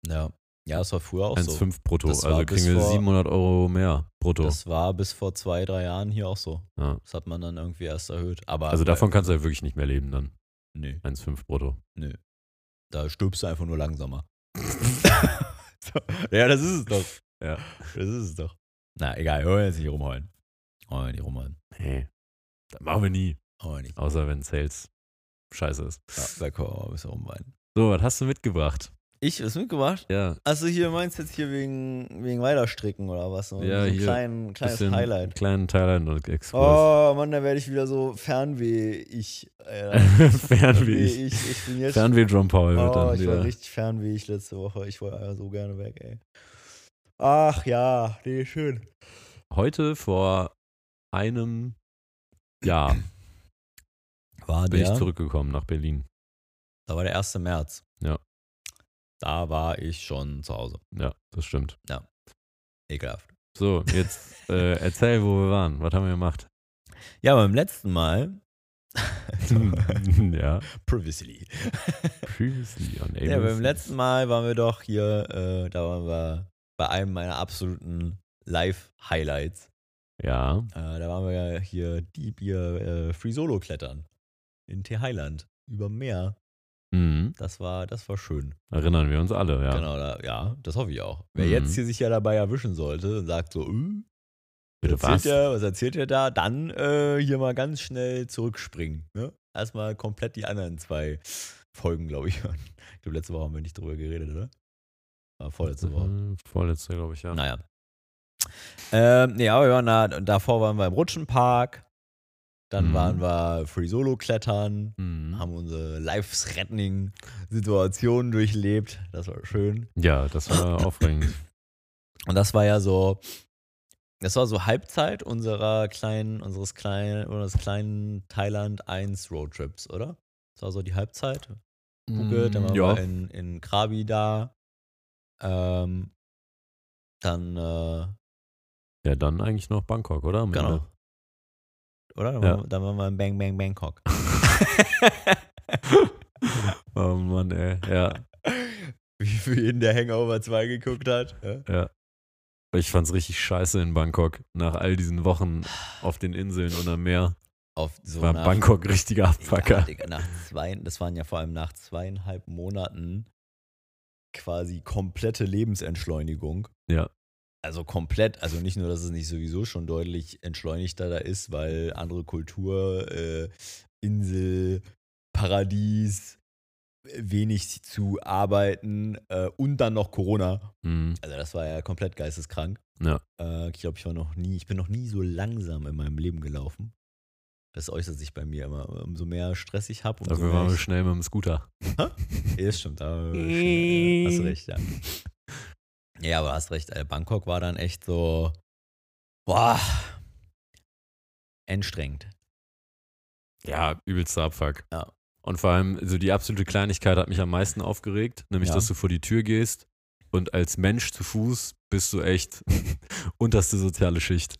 ja, ja, das war früher auch so. 1,5 brutto. Also kriegen wir vor- 700 Euro mehr brutto. Das war bis vor zwei, drei Jahren hier auch so. Ja. Das hat man dann irgendwie erst erhöht. Aber Also davon kannst du ja wirklich nicht mehr leben dann. Nö, 1,5 brutto. nö. Da stirbst du einfach nur langsamer. (laughs) (laughs) so. Ja, das ist es doch. Ja. Das ist es doch. Na, egal, wollen wir jetzt nicht rumheulen. Wollen wir nicht rumheulen. Nee, das machen wir nie. Wir nicht. Außer wenn Sales scheiße ist. Ja, da können wir auch ein bisschen rumweinen. So, was hast du mitgebracht? Ich, was mitgebracht? Ja, Also hier meinst du jetzt hier wegen, wegen Weiterstricken oder was? So Ja, ein hier klein, kleines Highlight. kleinen Thailand und Exkurs. Oh Mann, da werde ich wieder so Fernweh ich. Äh, (laughs) Fernweh ich. ich. Ich bin jetzt. Fernweh John Paul wird oh, dann ich war wieder. richtig Fernweh ich letzte Woche. Ich wollte einfach so gerne weg, ey. Ach ja, nee, schön. Heute vor einem Jahr War bin der? ich zurückgekommen nach Berlin. Da war der 1. März. Ja. Da war ich schon zu Hause. Ja, das stimmt. Ekelhaft. So, jetzt äh, (laughs) erzähl, wo wir waren. Was haben wir gemacht? Ja, beim letzten Mal. (laughs) ja. Previously. Previously on Ja, beim ABC. letzten Mal waren wir doch hier, äh, da waren wir bei einem meiner absoluten Live-Highlights. Ja. Äh, da waren wir ja hier Deep hier äh, Free Solo klettern in Thailand über Meer. Mhm. Das war, das war schön. Erinnern wir uns alle, ja. Genau, da, ja, das hoffe ich auch. Wer Mhm. jetzt hier sich ja dabei erwischen sollte und sagt so, äh, Bitte erzählt was? Der, was erzählt ihr da? Dann äh, hier mal ganz schnell zurückspringen. Ne? Erstmal komplett die anderen zwei Folgen, glaube ich. (laughs) hören. Ich glaube, letzte Woche haben wir nicht drüber geredet, oder? War vorletzte Woche. Mhm, Vorletzte, glaube ich, ja. Naja. Ähm, aber wir waren da, davor waren wir im Rutschenpark. Dann Mhm. waren wir Free Solo klettern, Mhm. haben unsere Life-Threatening-Situationen durchlebt. Das war schön. Ja, das war (coughs) aufregend. Und das war ja so, das war so Halbzeit unserer kleinen, unseres kleinen, unseres kleinen Thailand 1 Roadtrips, oder? Das war so die Halbzeit. Phuket, dann waren Mm, ja. wir in, in Krabi da. Ähm, dann, äh, ja, dann eigentlich noch Bangkok, oder? Am genau. Ende. Oder? Dann, Ja. waren, wir- dann waren wir in Bang Bang Bangkok. (laughs) Oh Mann, ey. Ja, (laughs) Wie für jeden, der Hangover 2 geguckt hat. Ja? ja. Ich fand's richtig scheiße in Bangkok. Nach all diesen Wochen auf den Inseln und am Meer Auf so war nach- Bangkok richtiger Ja, Abfucker. Digga, nach zwei, das waren ja vor allem nach zweieinhalb Monaten quasi komplette Lebensentschleunigung. Ja. Also komplett, also nicht nur, dass es nicht sowieso schon deutlich entschleunigter da ist, weil andere Kultur, äh, Insel, Paradies, wenig zu arbeiten äh, und dann noch Corona. Mhm. Also das war ja komplett geisteskrank. Ja. Äh, ich glaube, ich war noch nie, ich bin noch nie so langsam in meinem Leben gelaufen. Das äußert sich bei mir immer. Umso mehr Stress ich habe, umso Dafür waren wir ich, schnell mit dem Scooter. Ja, das stimmt. Da äh, hast recht, ja. Ja, aber hast recht. Äh, Bangkok war dann echt so, boah, anstrengend. Ja, übelster Abfuck. Ja. Und vor allem, so die absolute Kleinigkeit hat mich am meisten aufgeregt, nämlich, Ja. dass du vor die Tür gehst und als Mensch zu Fuß bist du echt (laughs) unterste soziale Schicht.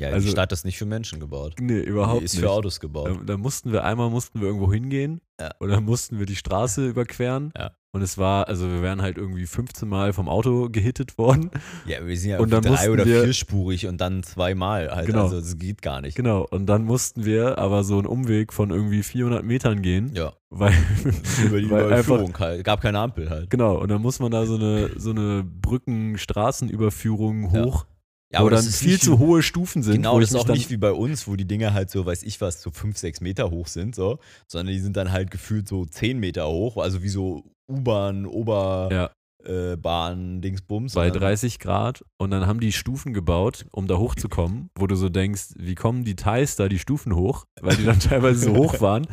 Ja, Also- die Stadt ist nicht für Menschen gebaut. Nee, überhaupt die ist nicht. für Autos gebaut. Da, da mussten wir einmal mussten wir irgendwo hingehen Ja. oder mussten wir die Straße überqueren Ja. Und es war, also wir wären halt irgendwie 15 Mal vom Auto gehittet worden. Ja, wir sind ja Und dann irgendwie drei oder wir- vierspurig und dann zweimal halt. Genau. Also das geht gar nicht. Genau. Und dann mussten wir aber so einen Umweg von irgendwie 400 Metern gehen, Ja, weil, (laughs) über die (laughs) weil einfach, Überführung halt. Gab keine Ampel halt. genau. Und dann muss man da so eine, so eine Brücken-Straßenüberführung hoch, Ja, wo aber dann das ist viel zu hohe Stufen sind. Genau, wo das ist auch dann, nicht wie bei uns, wo die Dinge halt so, weiß ich was, so 5, 6 Meter hoch sind, so, sondern die sind dann halt gefühlt so 10 Meter hoch, also wie so U-Bahn, Ober, Ja. äh, Bahn, Dingsbums. bei Und dann- 30 Grad und dann haben die Stufen gebaut, um da hochzukommen, wo du so denkst, wie kommen die Thais da die Stufen hoch, weil die dann (laughs) teilweise so hoch waren.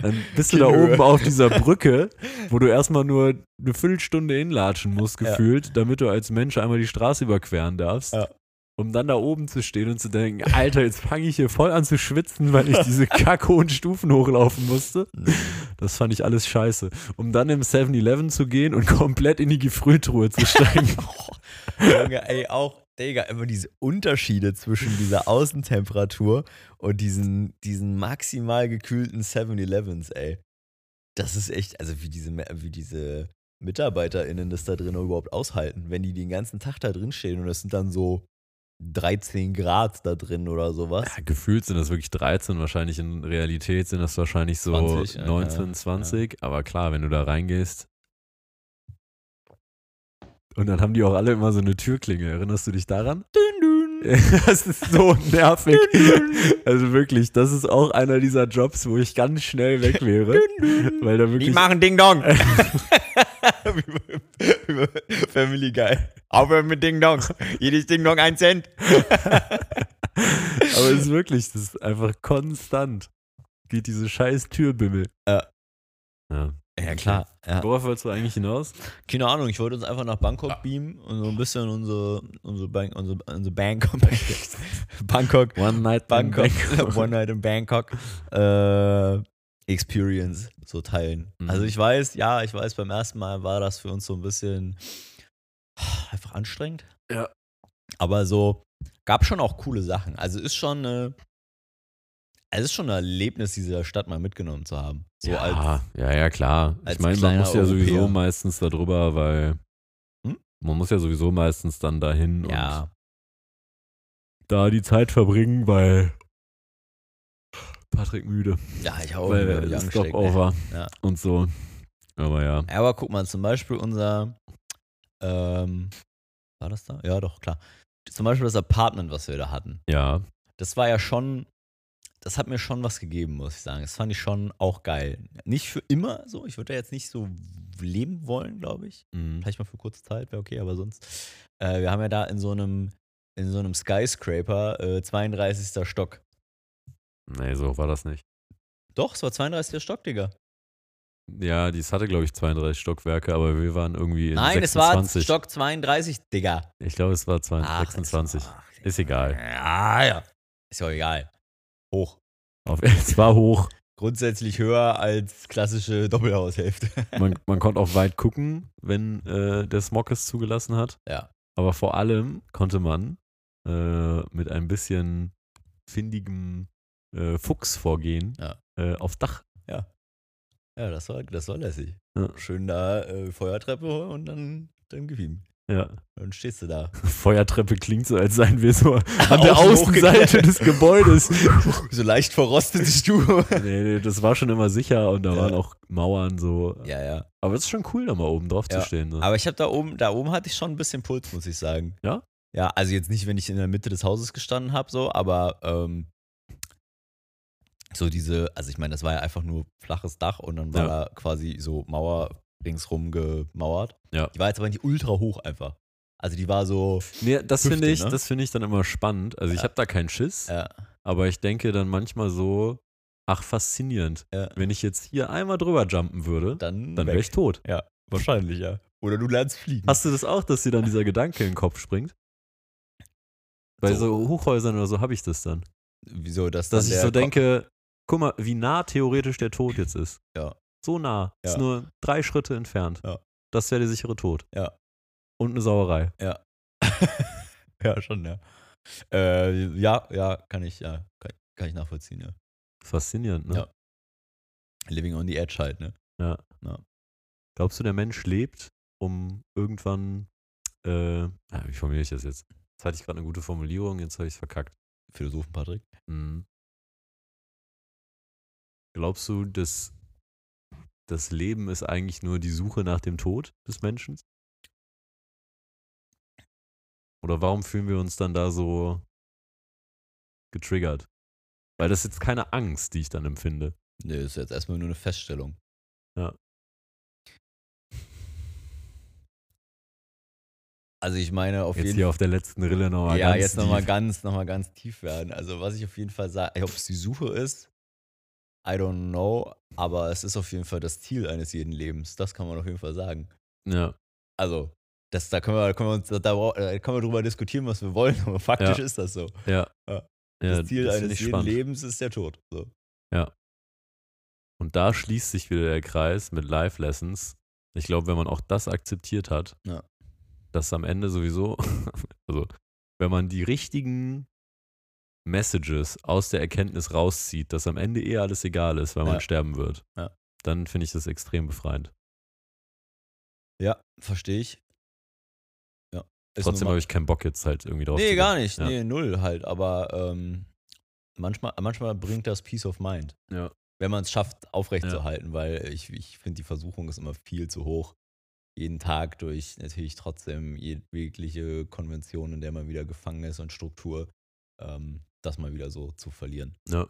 Dann bist du da oben auf dieser Brücke, wo du erstmal nur eine Viertelstunde hinlatschen musst, Ja. gefühlt, damit du als Mensch einmal die Straße überqueren darfst. Ja. Um dann da oben zu stehen und zu denken, Alter, jetzt fange ich hier voll an zu schwitzen, weil ich diese kackhohen Stufen hochlaufen musste. Das fand ich alles scheiße. Um dann im 7-Eleven zu gehen und komplett in die Gefriertruhe zu steigen. (laughs) Junge, ey, auch, Digga, immer diese Unterschiede zwischen dieser Außentemperatur und diesen, diesen maximal gekühlten 7-Elevens, ey. Das ist echt, also wie diese, wie diese MitarbeiterInnen das da drin überhaupt aushalten, wenn die den ganzen Tag da drin stehen und es sind dann so 13 Grad da drin oder sowas. Ja, gefühlt sind das wirklich 13, wahrscheinlich in Realität sind das wahrscheinlich so 20, ja, 19, ja, 20. Aber klar, wenn du da reingehst. Und dann haben die auch alle immer so eine Türklinge. Erinnerst du dich daran? (laughs) (laughs) Das ist so (laughs) nervig. Also wirklich, das ist auch einer dieser Jobs, wo ich ganz schnell weg wäre. Weil da Die wirklich. machen Ding Dong. Family Guy. Aufhören mit Ding Dong. (laughs) Jedes Ding Dong ein Cent. (laughs) Aber es ist wirklich, das ist einfach konstant. Geht diese scheiß Türbimmel. Ja. Ja. Ja, klar. Ja. Worauf wolltest du eigentlich hinaus? Keine Ahnung, ich wollte uns einfach nach Bangkok beamen und so ein bisschen unsere, unsere, Bank, unsere, unsere Bangkok, (laughs) Bangkok, One Night Bangkok, Bangkok. One Night in Bangkok äh, Experience so teilen. Mhm. Also ich weiß, ja, ich weiß, beim ersten Mal war das für uns so ein bisschen einfach anstrengend. Ja. Aber so gab schon auch coole Sachen. Also ist schon eine, es ist schon ein Erlebnis, diese Stadt mal mitgenommen zu haben. So ja, als, ja, ja, klar. ich meine, man muss ja sowieso Europäer. meistens da drüber, weil Hm? man muss ja sowieso meistens dann dahin und ja, da die Zeit verbringen, weil Patrick müde, ja, ich auch. weil Stop Steak, ne? over Ja. und so. Aber ja, Ja, aber guck mal, zum Beispiel unser, ähm, war das da? Ja, doch, klar. Zum Beispiel das Apartment, was wir da hatten. ja, Das war ja schon, das hat mir schon was gegeben, muss ich sagen. Das fand ich schon auch geil. Nicht für immer so. Ich würde da jetzt nicht so leben wollen, glaube ich. mhm. Vielleicht mal für kurze Zeit, wäre okay, aber sonst. Äh, wir haben ja da in so einem, in so einem Skyscraper, äh, 32. Stock. nee, so war das nicht. Doch, es war 32. Stock, Digga. Ja, dies hatte, glaube ich, 32 Stockwerke, aber wir waren irgendwie in Nein, 26. es war Stock 32, Digga. Ich glaube, es war 22, Ach, 26. Ach, Ist egal. Ja, ja. Ist ja egal. Hoch. Auf, (laughs) es war hoch. Grundsätzlich höher als klassische Doppelhaushälfte. (laughs) Man, man konnte auch weit gucken, wenn äh, der Smog es zugelassen hat. ja. Aber vor allem konnte man äh, mit ein bisschen findigem äh, Fuchsvorgehen Ja. äh, aufs Dach. Ja, das war, das war lässig. Ja. Schön da äh, Feuertreppe und dann, dann ihm. Ja. Dann stehst du da. (laughs) Feuertreppe klingt so, als seien wir so (laughs) an der Außen Außenseite des Gebäudes. (laughs) so leicht verrostete Stube. nee, nee, das war schon immer sicher und da Ja. waren auch Mauern so. ja, ja. Aber es ist schon cool, da mal oben drauf Ja. zu stehen. So. Aber ich habe da oben, da oben hatte ich schon ein bisschen Puls, muss ich sagen. Ja? Ja, also jetzt nicht, wenn ich in der Mitte des Hauses gestanden habe, so, aber ähm, so diese, also ich meine, das war ja einfach nur flaches Dach und dann war Ja. da quasi so Mauer ringsrum gemauert. Ja. Die war jetzt aber nicht ultra hoch einfach. Also die war so, Nee, das finde ich, ne? das finde ich dann immer spannend. Also ich Ja. habe da keinen Schiss, ja, aber ich denke dann manchmal so, ach faszinierend. ja. Wenn ich jetzt hier einmal drüber jumpen würde, dann, dann wäre ich tot. Ja, wahrscheinlich, ja. Oder du lernst fliegen. Hast du das auch, dass dir dann dieser Gedanke in den Kopf springt? Bei so, So. Hochhäusern oder so habe ich das dann. Wieso, dass, Dass ich so denke, guck mal, wie nah theoretisch der Tod jetzt ist. Ja. So nah. Ist Ja. nur drei Schritte entfernt. Ja. Das wäre der sichere Tod. Ja. Und eine Sauerei. ja, (laughs) schon, ja. Äh, ja, ja, kann ich, ja, kann, kann ich nachvollziehen, ja. Faszinierend, ne? Ja. Living on the edge halt, ne? Ja. Ja. Glaubst du, der Mensch lebt, um irgendwann, äh, wie formuliere ich das jetzt? Jetzt hatte ich gerade eine gute Formulierung, jetzt habe ich es verkackt. Philosophen Patrick. Mhm. Glaubst du, dass das Leben ist eigentlich nur die Suche nach dem Tod des Menschen? Oder warum fühlen wir uns dann da so getriggert? Weil das ist jetzt keine Angst, die ich dann empfinde. Nee, ist jetzt erstmal nur eine Feststellung. Ja. Also ich meine auf Jetzt jeden hier auf der letzten Rille nochmal ja, ganz jetzt nochmal ganz, noch mal ganz tief werden. Also was ich auf jeden Fall sage, ob es die Suche ist, I don't know, aber es ist auf jeden Fall das Ziel eines jeden Lebens. Das kann man auf jeden Fall sagen. Ja, Also, das, da können wir, können wir uns, da, da können wir drüber diskutieren, was wir wollen, (laughs) aber faktisch Ja. ist das so. ja. Ja. ja Das Ziel das eines jeden spannend. Lebens ist der Tod. So. Und da schließt sich wieder der Kreis mit Life Lessons. Ich glaube, wenn man auch das akzeptiert hat, Ja. dass am Ende sowieso, (laughs) also wenn man die richtigen Messages aus der Erkenntnis rauszieht, dass am Ende eh alles egal ist, weil man Ja. sterben wird, Ja. dann finde ich das extrem befreiend. Ja, verstehe ich. Ja. Trotzdem habe ich keinen Bock jetzt halt irgendwie drauf Nee, gar nicht. Ja. Nee, null halt. Aber ähm, manchmal, manchmal bringt das Peace of Mind. Ja. Wenn man es schafft, aufrechtzuerhalten, weil ich, ich finde, die Versuchung ist immer viel zu hoch. Jeden Tag durch natürlich trotzdem jegliche Konvention, in der man wieder gefangen ist und Struktur, ähm, das mal wieder so zu verlieren. Ja.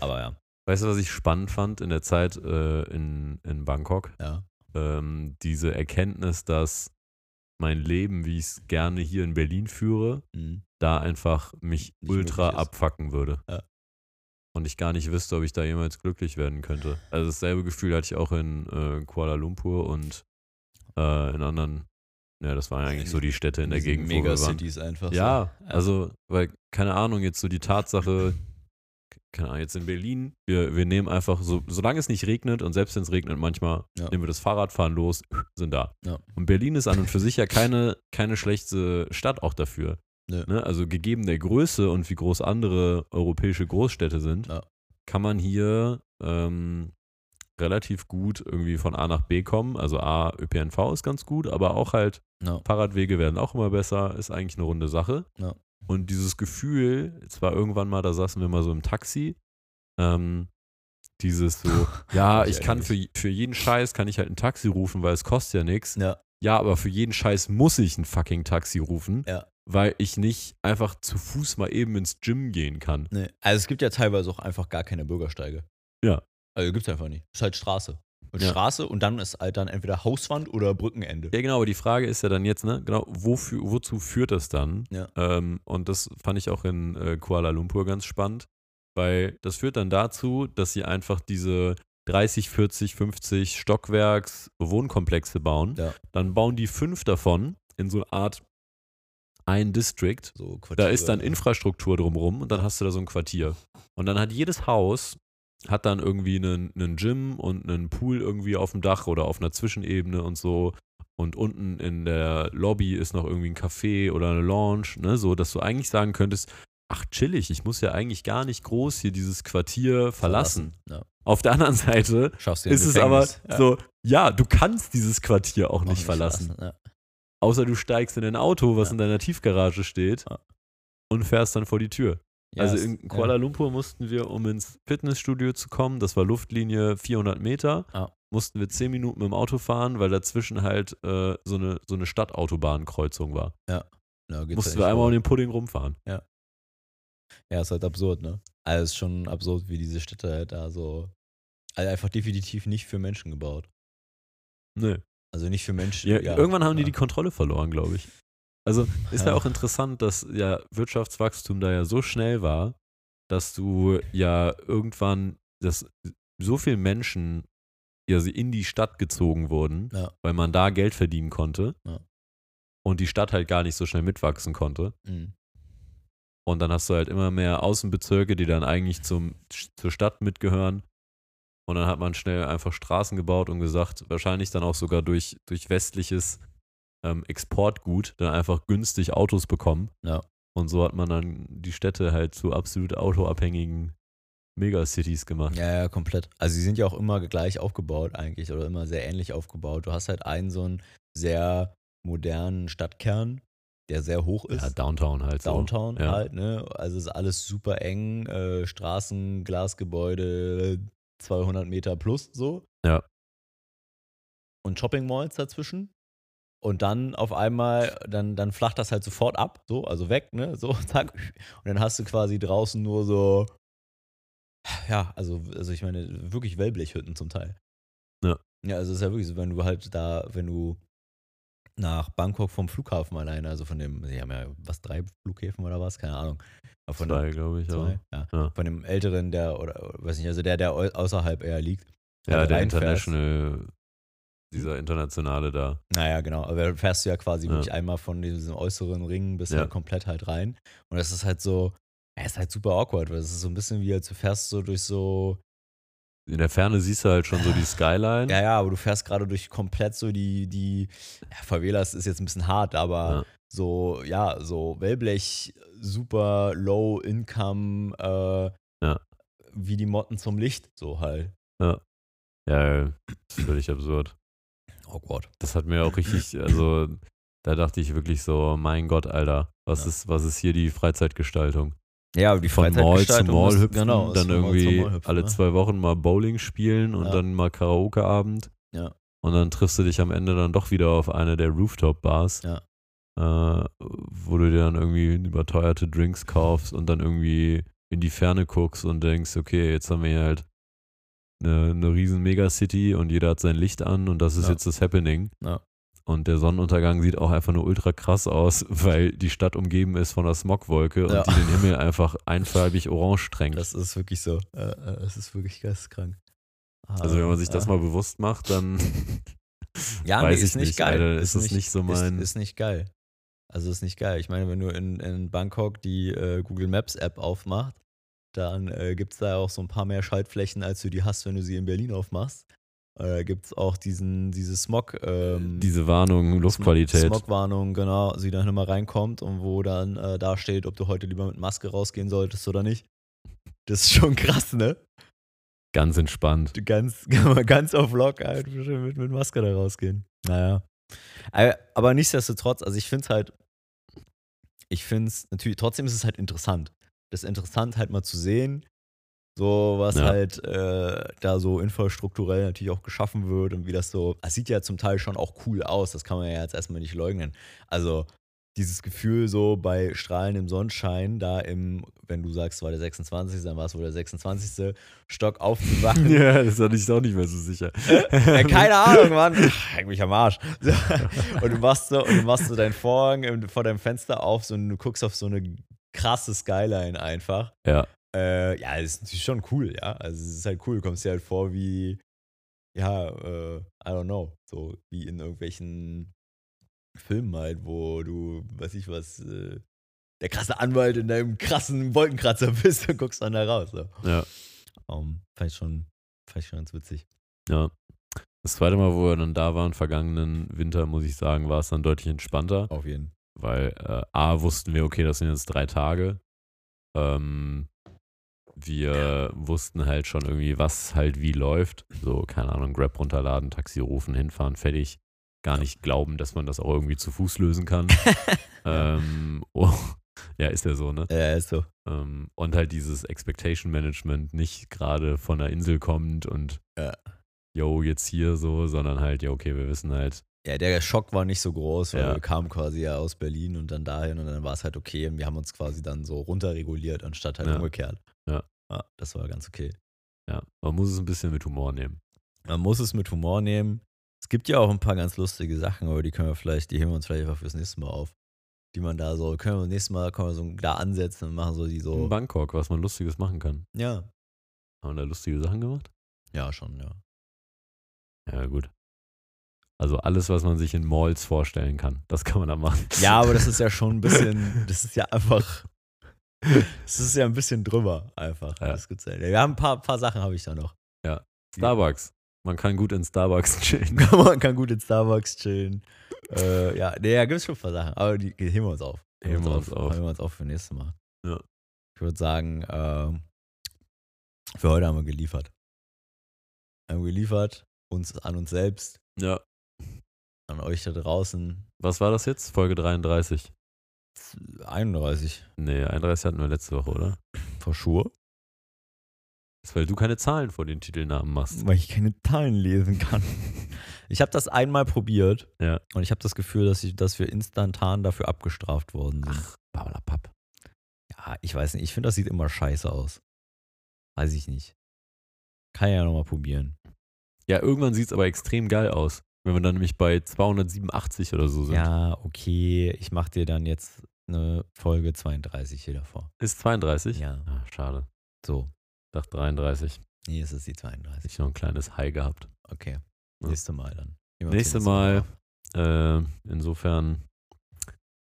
Aber ja, Weißt du, was ich spannend fand in der Zeit äh, in, in Bangkok? ja. ähm, diese Erkenntnis, dass mein Leben, wie ich es gerne hier in Berlin führe, Mhm. da einfach mich Nicht ultra abfacken würde. Ja. Und ich gar nicht wüsste, ob ich da jemals glücklich werden könnte. Also dasselbe Gefühl hatte ich auch in äh, Kuala Lumpur und äh, in anderen, ja, das waren eigentlich so die Städte in der Gegend. Megacities einfach. Ja, so. also, weil, keine Ahnung, jetzt so die Tatsache, keine Ahnung, jetzt in Berlin, wir, wir nehmen einfach, so, solange es nicht regnet und selbst wenn es regnet, manchmal Ja. nehmen wir das Fahrrad, fahren los, (clears throat) sind da. Ja. Und Berlin ist an und für sich ja keine, keine schlechte Stadt auch dafür. Nö. Ne? Also gegeben der Größe und wie groß andere europäische Großstädte sind, Ja. kann man hier ähm, relativ gut irgendwie von A nach B kommen. Also A, ÖPNV ist ganz gut, aber auch halt Ja. Fahrradwege werden auch immer besser, ist eigentlich eine runde Sache. Ja. Und dieses Gefühl, es war irgendwann mal, da saßen wir mal so im Taxi, ähm, dieses so, (laughs) ja, Ich kann für, für jeden Scheiß kann ich halt ein Taxi rufen, weil es kostet ja nichts. Ja. Ja, aber für jeden Scheiß muss ich ein fucking Taxi rufen, Ja. weil ich nicht einfach zu Fuß mal eben ins Gym gehen kann. Nee. Also es gibt ja teilweise auch einfach gar keine Bürgersteige. Ja. Also gibt's einfach nicht. Ist halt Straße. Und Ja. Straße und dann ist halt dann entweder Hauswand oder Brückenende. Ja, genau, aber die Frage ist ja dann jetzt, ne, genau, wofür, wozu führt das dann? Ja. Ähm, und das fand ich auch in äh, Kuala Lumpur ganz spannend, weil das führt dann dazu, dass sie einfach diese 30, 40, 50 Stockwerks Wohnkomplexe bauen. Ja. Dann bauen die fünf davon in so eine Art ein District. So Da ist dann. Infrastruktur drumrum und dann hast du da so ein Quartier. Und dann hat jedes Haus hat dann irgendwie einen, einen Gym und einen Pool irgendwie auf dem Dach oder auf einer Zwischenebene und so. Und unten in der Lobby ist noch irgendwie ein Café oder eine Lounge, ne? So, dass du eigentlich sagen könntest, ach chillig, ich muss ja eigentlich gar nicht groß hier dieses Quartier verlassen. Ja. Auf der anderen Seite ist im es aber Gefängnis. Ja. so, ja, du kannst dieses Quartier auch Auch nicht verlassen. Ja. Außer du steigst in ein Auto, was in deiner Tiefgarage steht und fährst dann vor die Tür. Ja, also in Kuala Lumpur mussten wir, um ins Fitnessstudio zu kommen, das war Luftlinie 400 Meter, Ja. mussten wir 10 Minuten mit dem Auto fahren, weil dazwischen halt äh, so eine, so eine Stadtautobahnkreuzung war. Ja, ja, mussten ja wir einmal um den Pudding rumfahren. Ja, ist halt absurd, ne? Also ist schon absurd, wie diese Städte halt da so. Also einfach definitiv nicht für Menschen gebaut. Nö. Also nicht für Menschen. Ja, irgendwann haben die ja. die Kontrolle verloren, glaube ich. Also ist ja Ja. auch interessant, dass ja Wirtschaftswachstum da ja so schnell war, dass du ja irgendwann, dass so viele Menschen ja sie in die Stadt gezogen wurden, Ja. weil man da Geld verdienen konnte Ja. und die Stadt halt gar nicht so schnell mitwachsen konnte. Mhm. Und dann hast du halt immer mehr Außenbezirke, die dann eigentlich zum, zur Stadt mitgehören. Und dann hat man schnell einfach Straßen gebaut und gesagt, wahrscheinlich dann auch sogar durch, durch westliches ähm, Exportgut, dann einfach günstig Autos bekommen. Ja. Und so hat man dann die Städte halt zu absolut autoabhängigen Megacities gemacht. Ja, ja, komplett. Also sie sind ja auch immer gleich aufgebaut eigentlich oder immer sehr ähnlich aufgebaut. Du hast halt einen so einen sehr modernen Stadtkern, der sehr hoch ist. Ja, Downtown halt so. Downtown Ja. halt, ne? Also ist alles super eng, äh, Straßen, Glasgebäude, 200 Meter plus so. Ja. Und Shopping Malls dazwischen. Und dann auf einmal, dann, dann flacht das halt sofort ab, so, also weg, ne? So, (laughs) zack. Und dann hast du quasi draußen nur so, ja, also, also ich meine, wirklich Wellblechhütten zum Teil. Ja. Ja, also es ist ja wirklich so, wenn du halt da, wenn du nach Bangkok vom Flughafen alleine, also von dem, sie haben ja was, drei Flughäfen oder was, keine Ahnung. Von Zwei, glaube ich. Zwei? Ja. Ja. Von dem älteren, der, oder weiß nicht, also der, der au- außerhalb eher liegt. Ja, Halt der reinfährst. International, dieser internationale da. Naja, genau. Aber da fährst du ja quasi Ja. wirklich einmal von diesem äußeren Ring bis Ja. halt komplett halt rein. Und das ist halt so, ja, ist halt super awkward, weil es ist so ein bisschen wie, als du fährst so durch so, In der Ferne siehst du halt schon so die Skyline. ja, ja, aber du fährst gerade durch komplett so die, die, ja, Favelas ist jetzt ein bisschen hart, aber so, ja, so Wellblech, super low income, äh, Ja. wie die Motten zum Licht, so halt. Ja, ja, das ist völlig absurd. Awkward. Das hat mir auch richtig, (laughs) also da dachte ich wirklich so, mein Gott, Alter, was Ja. ist, was ist hier die Freizeitgestaltung? Ja, die Von Mall zu Mall hüpfen, genau, dann irgendwie hüpfen, alle ne? zwei Wochen mal Bowling spielen und Ja. dann mal Karaoke-Abend. Ja. Und dann triffst du dich am Ende dann doch wieder auf eine der Rooftop-Bars, Ja. äh, wo du dir dann irgendwie überteuerte Drinks kaufst und dann irgendwie in die Ferne guckst und denkst, okay, jetzt haben wir hier halt eine, eine riesen Megacity und jeder hat sein Licht an und das ist Ja. jetzt das Happening. Ja. Und der Sonnenuntergang sieht auch einfach nur ultra krass aus, (laughs) weil die Stadt umgeben ist von einer Smogwolke Ja. und die den (laughs) Himmel einfach einfarbig orange tränkt. Das ist wirklich so. Äh, äh, Es ist wirklich geisteskrank. also wenn man sich das äh, mal bewusst macht, dann (laughs) ja, weiß nee, ich ist nicht nicht, geil. Alter, ist das nicht so mein- Ist, ist nicht geil. Also ist nicht geil. Ich meine, wenn du in, in Bangkok die äh, Google Maps App aufmachst, dann äh, gibt es da auch so ein paar mehr Schaltflächen, als du die hast, wenn du sie in Berlin aufmachst. Äh, gibt es auch diesen, diese Smog, ähm, diese Warnung, Luftqualität. Smogwarnung, genau, sie dann immer reinkommt und wo dann äh, da steht, ob du heute lieber mit Maske rausgehen solltest oder nicht. Das ist schon krass, ne? Ganz entspannt. Ganz, man (laughs) ganz auf Lock halt mit, mit Maske da rausgehen. Naja. Aber, aber nichtsdestotrotz, also ich finde es halt, ich finde es natürlich, trotzdem ist es halt interessant. Das ist interessant halt mal zu sehen, so was Ja. halt äh, da so infrastrukturell natürlich auch geschaffen wird und wie das so, es sieht ja zum Teil schon auch cool aus, das kann man ja jetzt erstmal nicht leugnen. Also dieses Gefühl so bei strahlendem Sonnenschein, da im, wenn du sagst, es war der 26., dann war es wohl der 26. Stock (laughs) aufzuwachen. ja, das hatte ich auch nicht mehr so sicher. (laughs) Ja, keine Ahnung, Mann. (laughs) Häng mich am Arsch. Und du machst so, und du machst so deinen Vorhang vor deinem Fenster auf so, und du guckst auf so eine krasse Skyline einfach. Ja. Äh, ja, ist natürlich schon cool, ja. Also es ist halt cool. Du kommst dir halt vor wie, ja, äh, I don't know, so wie in irgendwelchen Filmen halt, wo du, weiß ich was, äh, der krasse Anwalt in deinem krassen Wolkenkratzer (laughs) bist und guckst dann da raus. So. Ja. Um, fand ich schon, fand ich schon ganz witzig. Ja. Das zweite Mal, wo wir dann da waren, vergangenen Winter, muss ich sagen, war es dann deutlich entspannter, Auf jeden weil äh, A, wussten wir, okay, das sind jetzt drei Tage. Ähm, wir wussten halt schon irgendwie, was halt wie läuft. So, keine Ahnung, Grab runterladen, Taxi rufen, hinfahren, fertig. Gar nicht glauben, dass man das auch irgendwie zu Fuß lösen kann. (laughs) ähm, oh, ja, ist ja so, ne? Ja, ist so. Ähm, und halt dieses Expectation Management nicht gerade von der Insel kommt und Ja. yo, jetzt hier so, sondern halt, ja, okay, wir wissen halt, Ja, der Schock war nicht so groß, weil Ja. wir kamen quasi ja aus Berlin und dann dahin und dann war es halt okay und wir haben uns quasi dann so runterreguliert, anstatt halt Ja. umgekehrt. Ja. ja. Das war ganz okay. ja, man muss es ein bisschen mit Humor nehmen. Man muss es mit Humor nehmen. Es gibt ja auch ein paar ganz lustige Sachen, aber die können wir vielleicht, die heben wir uns vielleicht einfach fürs nächste Mal auf. Die man da so, können wir nächstes Mal können wir so da ansetzen und machen so die In so. Bangkok, was man Lustiges machen kann. Ja. Haben wir da lustige Sachen gemacht? Ja, schon, ja. Ja, gut. Also alles, was man sich in Malls vorstellen kann, das kann man da machen. Ja, aber das (laughs) ist ja schon ein bisschen, das ist ja einfach, das ist ja ein bisschen drüber einfach. Ja. Das gibt's ja. Wir haben ein paar, paar Sachen habe ich da noch. Starbucks. Man kann gut in Starbucks chillen. (laughs) Man kann gut in Starbucks chillen. äh, ja, nee, da gibt es schon ein paar Sachen, aber die, die heben wir uns auf. Heben wir uns auf. Heben wir uns auf für nächstes Mal. Ja. Ich würde sagen, ähm, Für heute haben wir geliefert. Haben wir geliefert, uns an uns selbst, Ja. An euch da draußen. Was war das jetzt? Folge 33. 31. Nee, 31 hatten wir letzte Woche, oder? Vor Schuhe? Das ist, weil du keine Zahlen vor den Titelnamen machst. Weil ich keine Zahlen lesen kann. (laughs) Ich habe das einmal probiert Ja. und ich habe das Gefühl, dass, ich, dass wir instantan dafür abgestraft worden sind. Ach, Papp. Ja, ich weiß nicht. Ich finde, das sieht immer scheiße aus. Weiß ich nicht. Kann ja nochmal probieren. Ja, irgendwann sieht es aber extrem geil aus. Wenn wir dann nämlich bei 287 oder so sind. Ja, okay. Ich mache dir dann jetzt eine Folge 32 hier davor. Ist 32? Ja, Ah, schade. so. Ich dachte 33. Nee, es ist die 32. Ich noch ein kleines High gehabt. Okay. Ja. Nächste Mal dann. Nächste. Mal. Äh, insofern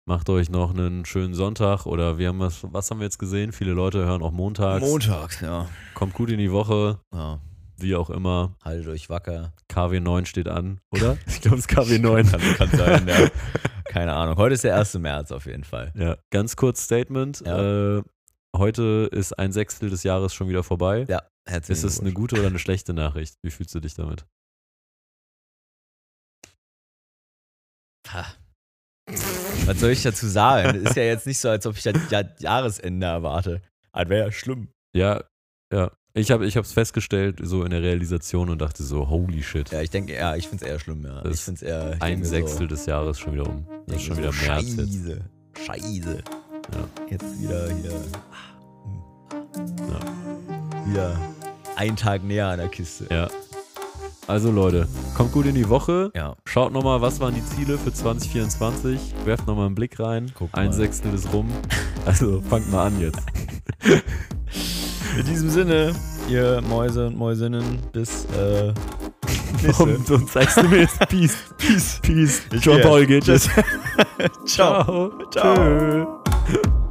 macht euch noch einen schönen Sonntag oder wir haben was, was haben wir jetzt gesehen? Viele Leute hören auch montags. Montags, ja. Kommt gut in die Woche, ja. Wie auch immer. Haltet euch wacker. KW9 steht an, oder? (laughs) Ich glaube, es ist KW9. Kann, kann sein, ja. (laughs) Keine Ahnung. Heute ist der 1. März auf jeden Fall. Ja, ganz kurz Statement. Ja. Äh, heute ist ein Sechstel des Jahres schon wieder vorbei. Ja, herzlichen Ist es eine gute oder eine (laughs) schlechte Nachricht? Wie fühlst du dich damit? Ha. Was soll ich dazu sagen? Ist ja jetzt nicht so, als ob ich das Ja- Jahresende erwarte. Das wäre ja schlimm. Ja, ja. Ich habe es festgestellt, so in der Realisation und dachte so, holy shit. Ja, ich denke, ja, ich finde es eher schlimm, ja. Das ich finde es eher. ich ein Sechstel so, des Jahres schon wieder um. Das ist schon wieder so, März jetzt. Scheiße. Scheiße. Ja. Jetzt wieder hier. Ja. Wieder ein Tag näher an der Kiste. Ja. Also Leute, kommt gut in die Woche. Ja. Schaut nochmal, was waren die Ziele für 2024. Werft nochmal einen Blick rein. Guck ein mal. Sechstel ist rum. Also fangt mal an jetzt. (laughs) In diesem Sinne, ihr Mäuse und Mäusinnen, bis äh, Warum sonst sagst du mir jetzt Peace? (laughs) Peace. Peace. Ich John. Paul jetzt. (laughs) Ciao. Ciao. Ciao.